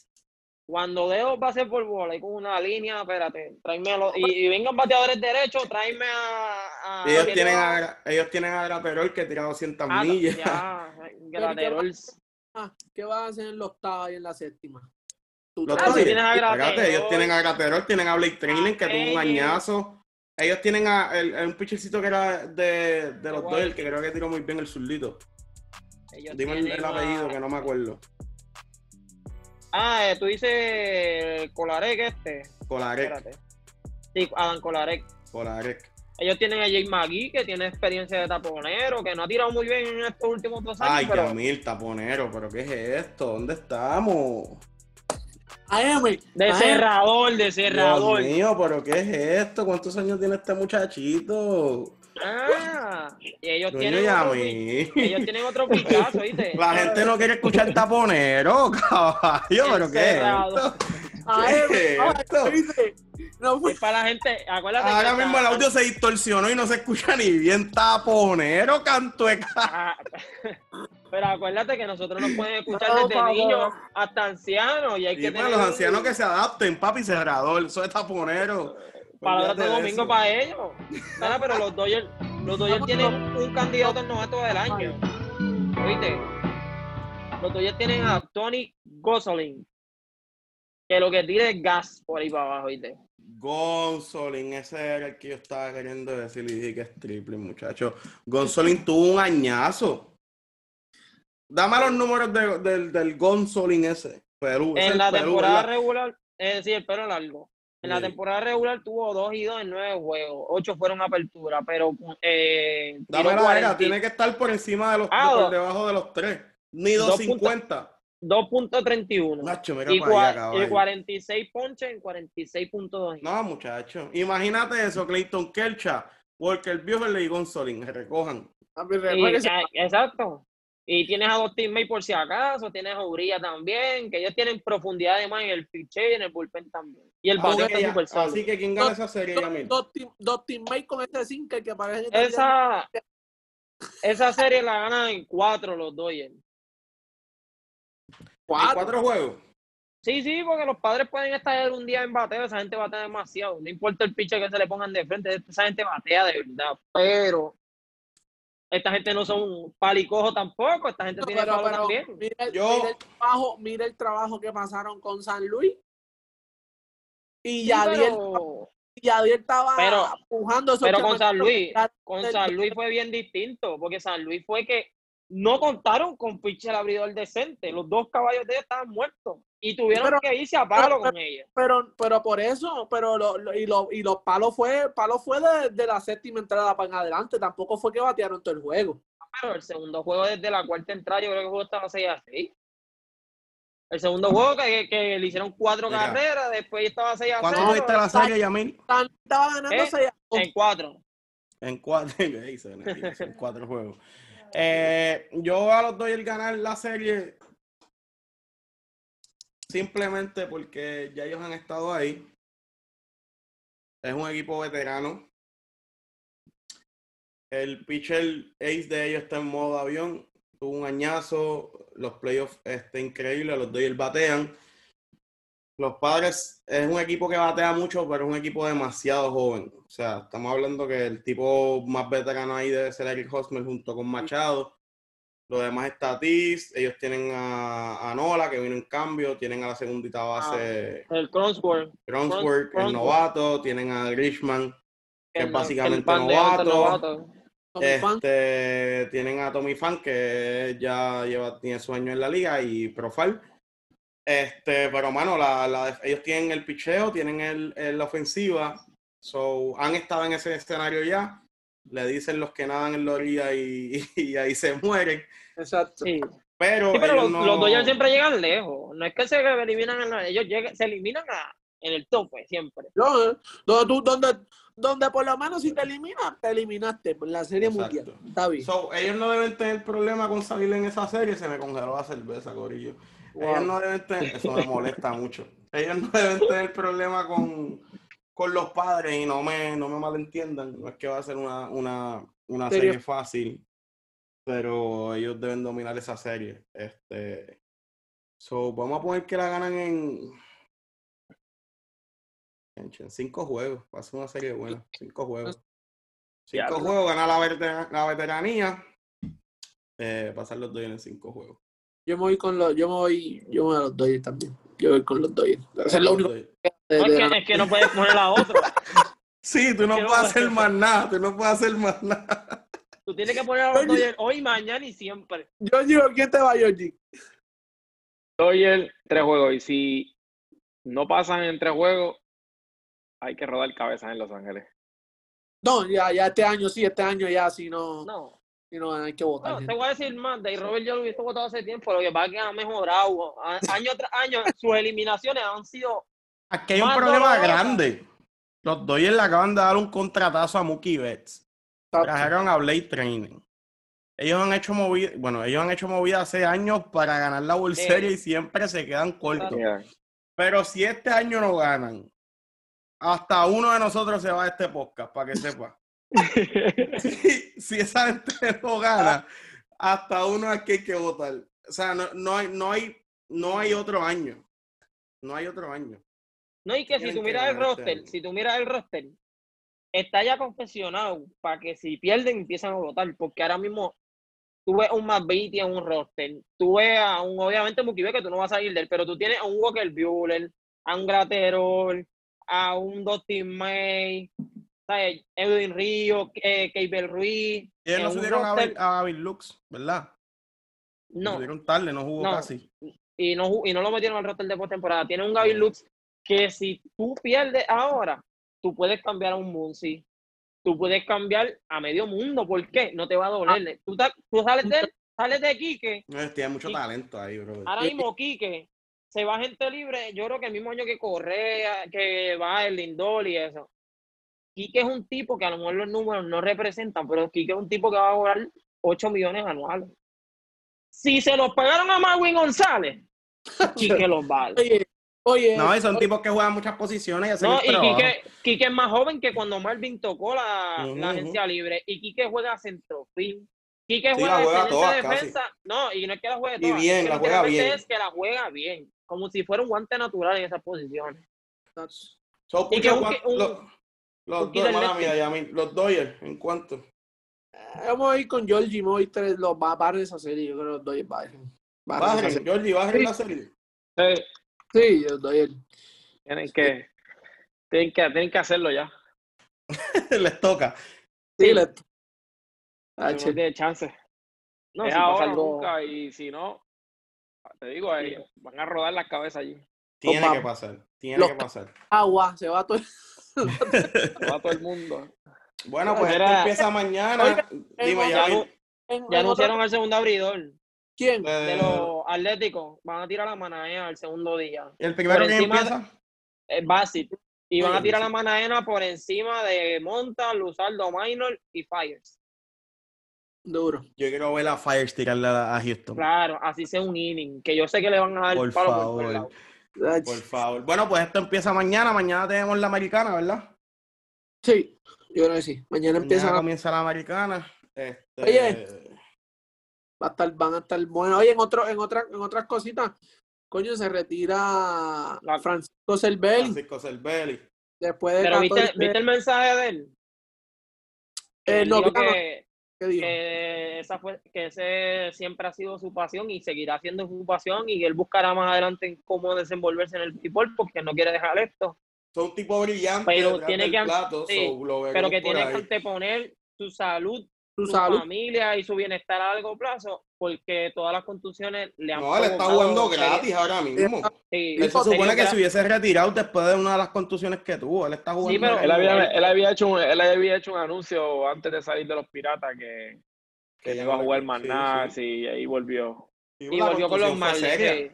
Cuando dejo pase por bola y con una línea, espérate, tráemelo. Y, y vengan bateadores derechos, tráeme a. a Ellos ¿quién tienen va? a, ellos tienen a Graterol que tira 200 Ah, millas. ya, [laughs] Graterol. Ah, ¿Qué vas a hacer en la octava y en la séptima? Tú Los Ah, tienes a Graterol. ellos tienen a Graterol, tienen a Blake Training que tuvo un añazo. Ellos tienen a el, un pitchercito que era de, de los. Dodgers que creo que tiró muy bien el zurdito. Ellos Dime el, a- apellido que no me acuerdo. Ah, eh, tú dices Colarec este. Espérate. Sí, Adam Colarec. Colarec. Ellos tienen a Jake McGee, que tiene experiencia de taponero, que no ha tirado muy bien en estos últimos dos años, Ay, pero Yamil, taponero, pero ¿qué es esto? ¿Dónde estamos? AM, de cerrador, de Dios cerrador. mío, pero ¿qué es esto? ¿Cuántos años tiene este muchachito? Ah, y ellos tienen, otro, pi- Yamil. ellos tienen otro pichazo, ¿viste? [laughs] La gente no quiere escuchar taponero, [laughs] caballo, pero ¿qué es esto? ¿Qué es esto? No fue Es para la gente, acuérdate Ahora que mismo el audio se distorsionó y no se escucha ni bien taponero, canto de ca- Ah, [laughs] Pero acuérdate que nosotros nos pueden escuchar No, desde niños hasta ancianos y hay que tener los un- ancianos que se adapten, papi cerrador, eso es taponero. palabra Olvídate de domingo eso. para ellos. Nada, pero los Dodgers, los Dodgers tienen un candidato al novato del año. ¿Oíste? Los Dodgers tienen a Tony Gosselin, que lo que tira es gas por ahí para abajo, ¿oíste? Gonzolin, ese era el que yo estaba queriendo decir y dije que es triple, muchacho. Gonzolin tuvo un añazo. Dame los números de- del, del Gonzolin ese. Perú. En la Perú, temporada ¿verdad? regular, es decir, el pelo largo. En la temporada regular tuvo dos y dos en nueve juegos. Ocho fueron apertura, pero eh, Dame la 40 era, tiene que estar por encima de los, Ah, por debajo de los tres. Ni dos 250. 2.31. Nacho, mira Y, allá, cua- y caballo. 46 ponches en 46.2. No, muchacho. Imagínate eso, Clayton Kelcha, Walker Buehler y Gonzolin, recojan. Y- ah, exacto. Y tienes a dos teammates por si acaso, tienes a Uriah también, que ellos tienen profundidad además en el pitcher y en el bullpen también. Y el Así bateo que, está súper así que ¿quién gana esa serie, dos, Yamil? dos, team- dos teammates con este sinker que parece que Esa, esa serie la ganan en cuatro los Dodgers. Cuatro. Cuatro juegos. Sí, sí, porque los padres pueden estar un día en bateo, esa gente batea demasiado. No importa el pitcher que se le pongan de frente, esa gente batea de verdad. Pero esta gente no son palicojo tampoco, esta gente No, tiene pero, pero también. mira, Yo- mira el trabajo, mira el trabajo que pasaron con San Luis. Y Sí, Yadier, pero, Yadier estaba pero- empujando pero con San Luis, con San Luis fue bien distinto, porque San Luis fue que no contaron con pitcher abridor decente. Los dos caballos de ellos estaban muertos y tuvieron Pero- que irse a palo pero- con ellos. Pero, pero por eso, pero lo, lo- y, lo- y los palos fue, palo fue de, de la séptima entrada para en adelante, tampoco fue que batearon todo el juego. Pero el segundo juego desde la cuarta entrada, yo creo que el juego estaba 6 a 6. El segundo juego que, que le hicieron cuatro Mira. carreras, después estaba 6 a ¿Cuánto 0. tuviste la serie, Yamil? Estaba ganando ¿Eh? seis a dos. En cuatro. En cuatro, [laughs] son cuatro juegos. Eh, yo a los Dodgers ganar la serie simplemente porque ya ellos han estado ahí. Es un equipo veterano. El pitcher ace de ellos está en modo avión. Tuvo un añazo. Los playoffs está increíble. Los Dodgers batean. Los padres es un equipo que batea mucho, pero es un equipo demasiado joven. O sea, estamos hablando que el tipo más veterano ahí debe ser Eric Hosmer junto con Machado. Lo demás está Tatis. Ellos tienen a, a Nola, que vino en cambio. Tienen a la segundita base El Cronsworth. Cronksworth, el novato. Tienen a Grishman, que es básicamente novato. Este, tienen a Tommy Fan, que ya lleva, tiene su año en la liga, y Profile. Este, pero mano, la, la- ellos tienen el picheo, tienen el, el- la ofensiva. So, han estado en ese escenario ya. Le dicen los que nadan en la orilla y, [laughs] y ahí se mueren. Exacto. Sí. Pero, Sí, pero ellos los, no- los Dodgers siempre llegan lejos. No es que se eliminan, en la- ellos llegan, se eliminan a- en el tope siempre. No, eh, donde, tú- donde, donde por lo menos si te eliminas, te eliminaste por la serie Exacto. mundial. Está bien. So, ellos no deben tener problema con salir en esa serie. Se me congeló la cerveza, Corillo. Ellos no deben tener, eso me molesta mucho. Ellos no deben tener problema con, con los padres y no me, no me malentiendan. No es que va a ser una, una, una Serie. fácil, pero ellos deben dominar esa serie. Este, so, vamos a poner que la ganan en En cinco juegos, va a ser una serie buena. Cinco juegos. Ya, Cinco juegos, gana la, vetera- la veteranía. Eh, pasar los Dodgers en cinco juegos. Yo me voy con los, yo me voy, yo me voy a los Dodgers también. Yo voy con los Dodgers. Eso es lo único de- No, de es, que, es que no puedes poner a otro. [laughs] Sí, tú no puedes puede hacer más nada, tú no puedes hacer más nada. Tú tienes que poner a los Dodgers hoy, mañana y siempre. Yo digo, ¿quién te va, Georgie? Dodgers, tres juegos. Y si no pasan en tres juegos, hay que rodar cabezas en Los Ángeles. No, ya, ya este año sí, este año ya, si no, No, si no hay que votar. no, te voy a decir más. Dave Robert yo lo hubiese votado hace tiempo. Lo que pasa es que ha mejorado. A- Año tras año, sus eliminaciones han sido. Aquí hay un problema dolorosa. grande. Los Dodgers le acaban de dar un contratazo a Mookie Betts. Trajeron a Blade Training. Ellos han hecho movida, bueno, ellos han hecho movida hace años para ganar la World Sí. Series y siempre se quedan cortos. Pero si este año no ganan, hasta uno de nosotros se va de este podcast, para que sepa. Si, [laughs] si esa gente no gana, hasta uno aquí hay que votar. O sea, no, no, hay, no, hay, no hay otro año. No hay otro año. No, y que si tú que miras el este roster, si tú miras el roster, está ya confesionado para que si pierden empiezan a votar, porque ahora mismo tú ves un McBeatty en un roster, tú ves a un, obviamente Betts, que tú no vas a salir de él, pero tú tienes a un Walker Buehler, a un Graterol, a un Dustin May, ¿sabes? Edwin Río, eh, Keibel Ruiz. Ellos en no un subieron a, roster- a Bill Lux, ¿verdad? Lo No, subieron tarde, no jugó No. casi. y no, y no lo metieron al roster de postemporada. Tiene un Gavin Lux que si tú pierdes ahora, tú puedes cambiar a un Muncy, tú puedes cambiar a medio mundo. ¿Por qué? No te va a doler. Tú, ta- tú sales de sales de Quique, No, tiene mucho Y- talento ahí, bro. ahora mismo Quique se va gente libre, yo creo que el mismo año que Correa, que va el Lindor y eso. Quique es un tipo que a lo mejor los números no representan, pero Quique es un tipo que va a cobrar 8 millones anuales. Si se los pagaron a Marwin González, [laughs] Quique los vale. Oye, oye. No, y son oye, tipos que juegan muchas posiciones y hacen No, y. Quique, Quique es más joven que cuando Marvin tocó la, la agencia libre. Y Quique juega centrofil. Quique Sí, juega la juega excelente todas, defensa. No, y no es que la juegue Y todas, bien, es que la juega bien. es que la juega bien. Como si fuera un guante natural en esas posiciones. So, y que un- ¿cuánto- un- los, los lefty. mía, los Dodgers, ¿en cuánto? Vamos a ir con Georgie, me voy tres, los va a esa serie, yo creo que los Dodgers bajen. Bajen. Georgie, bajen Sí. la serie. Sí, Sí, los Dodgers. tienen que, tienen que, tienen que hacerlo ya. [laughs] Les toca. Sí, Sí. le- No Ah, che. tiene chance. No, es si ahora algo- nunca, y si no, te digo, ahí van a rodar las cabezas allí. Tiene que pasar. Tiene los- que pasar. agua, se va todo. Va todo el mundo. Bueno, pues esto empieza mañana. oiga, Dime, Ya, En- en anunciaron al segundo abridor ¿Quién? de Eh, los Atléticos. Van a tirar la manaena al segundo día. el primero por que de- empieza. Es Basit. Y van Oye, a tirar la manaena por encima de Monta, Luzardo Minor y Fires. Duro. Yo quiero ver a Fires tirarle a Houston. Claro, así sea un inning, que yo sé que le van a dar Por palo por favor. lados. Ah, Por favor. Bueno, pues esto empieza mañana. Mañana tenemos la americana, ¿verdad? Sí, yo creo que sí. Mañana empieza. Mañana Va comienza la americana. Este, Oye. a estar, van a estar buenos. Oye, en otro, en otra, en otras cositas, coño, se retira La- Francisco Cervelli Francisco Cervelli. después de Pero ¿viste, 14 ¿viste el mensaje de él? Eh, no, claro, que, ¿qué dijo? que esa fue, que ese siempre ha sido su pasión y seguirá siendo su pasión y él buscará más adelante en cómo desenvolverse en el béisbol porque no quiere dejar esto. Son un tipo brillante Pero tiene que- plato, sí, so Pero que tiene que ahí. anteponer su salud, Su su salud. familia y su bienestar a largo plazo porque todas las contusiones le han No, él está jugando gratis ahora mismo. sí, Él se supone que se hubiese retirado después de una de las contusiones que tuvo. Él está jugando. pero- Él había, él- él había hecho un, él había hecho un anuncio antes de salir de los piratas que, que no iba a jugar sí, más sí. nada, y ahí volvió. y volvió con los seria. Sí,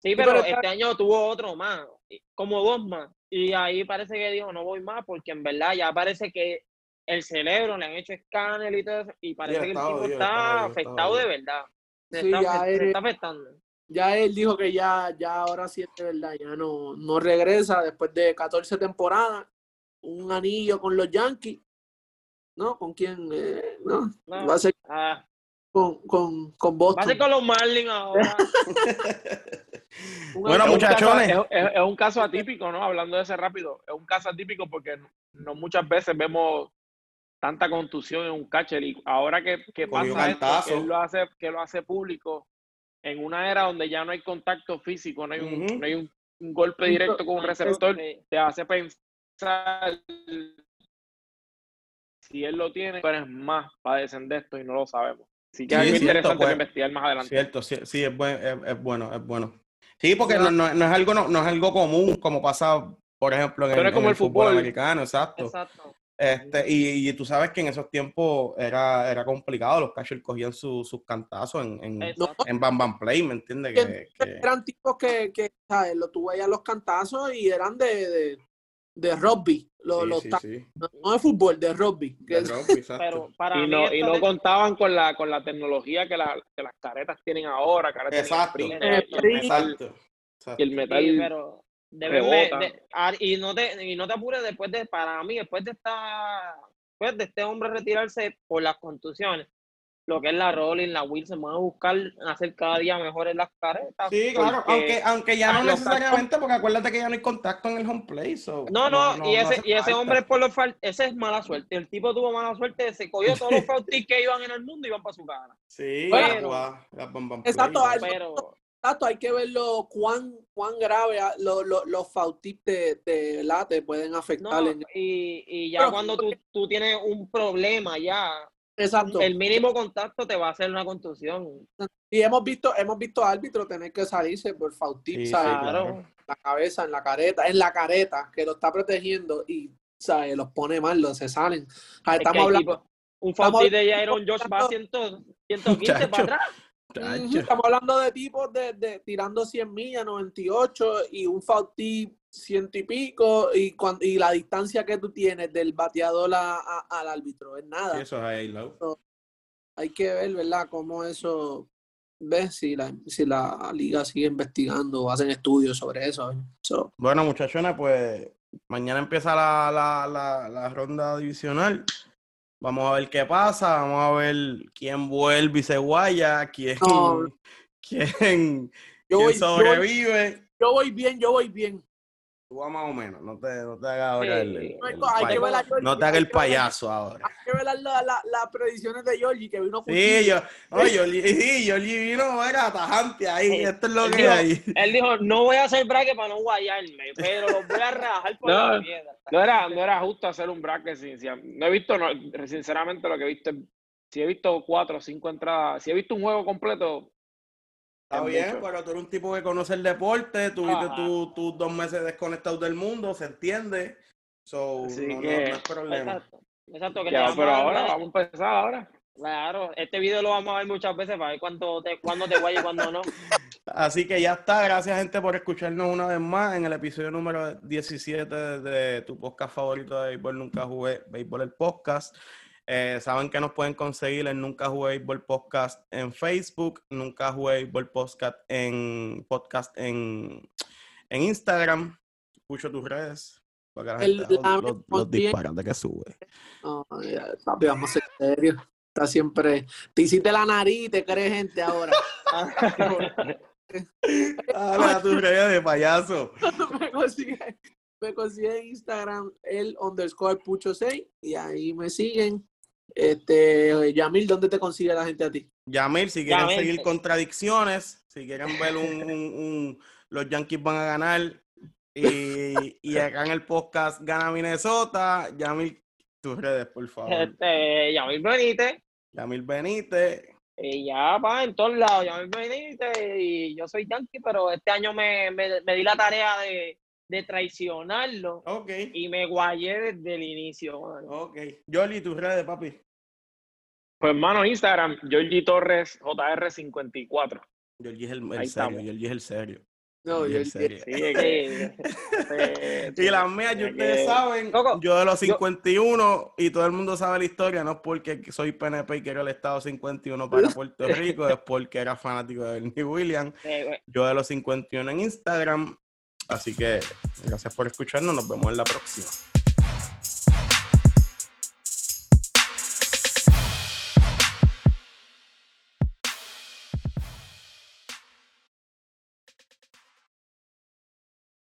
Sí, pero este año tuvo otro más, como dos más. Y ahí parece que dijo, no voy más, porque en verdad ya parece que el cerebro le han hecho escáner y todo eso, y parece que el tipo está, afectado de verdad. Se, Sí, está, ya se es- está afectando. Ya él dijo que ya, ya ahora sí es de verdad, ya no, no regresa después de 14 temporadas, un anillo con los Yankees, ¿no? ¿Con quién? Eh, no, No. va a ser Ah, con, con, con va a Boston. ser con los Marlins ahora. [laughs] Bueno, Es un caso- muchachones. Es, es- es un caso atípico, ¿no? Hablando de ese rápido, es un caso atípico porque no muchas veces vemos tanta contusión en un catcher y ahora que, que pasa esto, que él lo hace, que lo hace público en una era donde ya no hay contacto físico, no hay un, no hay un, un golpe directo con un receptor, Sí. te hace pensar si él lo tiene, pero es más padecen de esto y no lo sabemos. Así que Sí, es algo cierto, interesante pues. para investigar más adelante. Cierto, sí, sí, es, buen- es, es bueno, es bueno. Sí, porque no, no- no es algo, no, no es algo común como pasa, por ejemplo, en el, Pero es en como el el fútbol fútbol. americano, exacto. Exacto. Este, y, y tú sabes que en esos tiempos era, era complicado, los catchers cogían su- sus cantazos en, en, en Bam Bam Play, ¿me entiendes? Que, que- Eran tipos que, que ¿sabes? Lo tú veías los cantazos y eran de, de, de rugby. Los, sí, los sí, ta- sí. No, no de fútbol, de rugby. De. [laughs] Pero para y no, y no de- contaban con la, con la tecnología que, la- que las caretas tienen ahora, caretas Exacto. de Eh, Exacto. y el metal. Sí, pero rebota. de- ah, y no te y no te apures después de para mí después de esta después de este hombre retirarse por las contusiones lo que es la Rolling la Wilson van a buscar hacer cada día mejores las caretas Sí, claro, aunque, aunque ya no necesariamente, porque acuérdate que ya no hay contacto en el home play. so, no, no, y ese, hace y ese hombre por los ese es mala suerte. El tipo tuvo mala suerte, se cogió todos los [laughs] foul tips que iban en el mundo y iban para su cara. Sí, Pero- las- las Exacto, Pero Exacto, hay que verlo cuán, cuán grave ah, lo- lo- los foul tips de, de late pueden afectar. no, en- y, y ya Pero- cuando tú, tú tienes un problema ya, Exacto. el mínimo contacto te va a hacer una contusión. Y hemos visto, hemos visto árbitros tener que salirse por foul Sí, la cabeza, en la careta, en la careta, que lo está protegiendo y ¿sabes? los pone mal, los se salen. Ah, Es que estamos hablando, tipo- un estamos foul tip de Josh va a 100 115 Muchacho. para atrás. Estamos hablando de tipos de, de tirando 100 millas, 98 y un foul tip ciento y pico y, cuan- y la distancia que tú tienes del bateador a- a- al árbitro es nada. Sí, eso es ahí, low. Hay que ver, ¿verdad? Cómo eso, ves si la, si la liga sigue investigando o hacen estudios sobre eso. So, Bueno, muchachones, pues mañana empieza la, la, la, la ronda divisional. Vamos a ver qué pasa, vamos a ver quién vuelve y se guaya, quién, No. [laughs] quién, quién voy, yo, voy, sobrevive. yo voy bien, yo voy bien. Tú vas más o menos, no te, no te hagas ahora el, el- Hay el que ver pay- a Georgie, no te hagas el payaso ahora. Hay que ver las la, la- las predicciones de Georgie que vino Sí, yo, no, yo, sí, yo vino, era tajante ahí, Sí, esto es lo él que dijo- hay. Él dijo, no voy a hacer bracket para no guayarme, pero los voy a rajar por [laughs] No, la piedra. No era, no era justo hacer un bracket sin, sin- no he visto, no, sinceramente lo que he visto, es- si he visto cuatro o cinco entradas, si he visto un juego completo, Está es bien, mucho. pero tú eres un tipo que conoce el deporte, tuviste tus tus dos meses desconectados del mundo, se entiende. So, Así no, no- que- no es problema. Exacto. Exacto, que ya, pero ahora vamos a empezar ahora. Claro, este video lo vamos a ver muchas veces para ver cuánto te, cuándo te guaya y cuándo no. Así que ya está, gracias gente por escucharnos una vez más en el episodio número 17 de, de tu podcast favorito de Béisbol Nunca Jugué, Béisbol el Podcast. Eh, saben que nos pueden conseguir en Nunca Jugué Béisbol Podcast en Facebook, Nunca Jugué Béisbol Podcast en, podcast en, en Instagram. Escucho tus redes. Para que la El- gente la- los, los, disparates que sube. No, ya, papi, vamos a ser serios. Está siempre. Te hiciste la nariz y te crees gente ahora. [laughs] Tus redes de payaso. [laughs] me consigue, me consigue en Instagram el underscore pucho 6 y ahí me siguen. Este, Yamil, ¿dónde te consigue la gente a ti? Yamil, si quieren Yamil. seguir contradicciones, si quieren ver un, [laughs] un- un- los Yankees van a ganar y, y [laughs] acá en el podcast gana Minnesota, Yamil, tus redes, por favor. Este, Yamil Benítez, Yamil Benítez. y ya va en todos lados, Yamil Benítez, y yo soy Yankee, pero este año me, me, me di la tarea de, de traicionarlo Ok, y me guayé desde el inicio. mano. ok. Yoli, tus redes, papi. Pues hermano, Instagram, Georgie Torres, JR54. Yoli es el, el Ahí serio, estamos. Yoli es el serio. No, yo, es el serio. Sí, es que- [laughs] eh, Y las mías, ustedes que- saben, Coco, yo de los yo- 51 y todo el mundo sabe la historia, no es porque soy PNP y quiero el Estado 51 para [laughs] Puerto Rico, es porque era fanático de Bernie Williams. eh, Yo de los 51 en Instagram. Así que gracias por escucharnos, nos vemos en la próxima.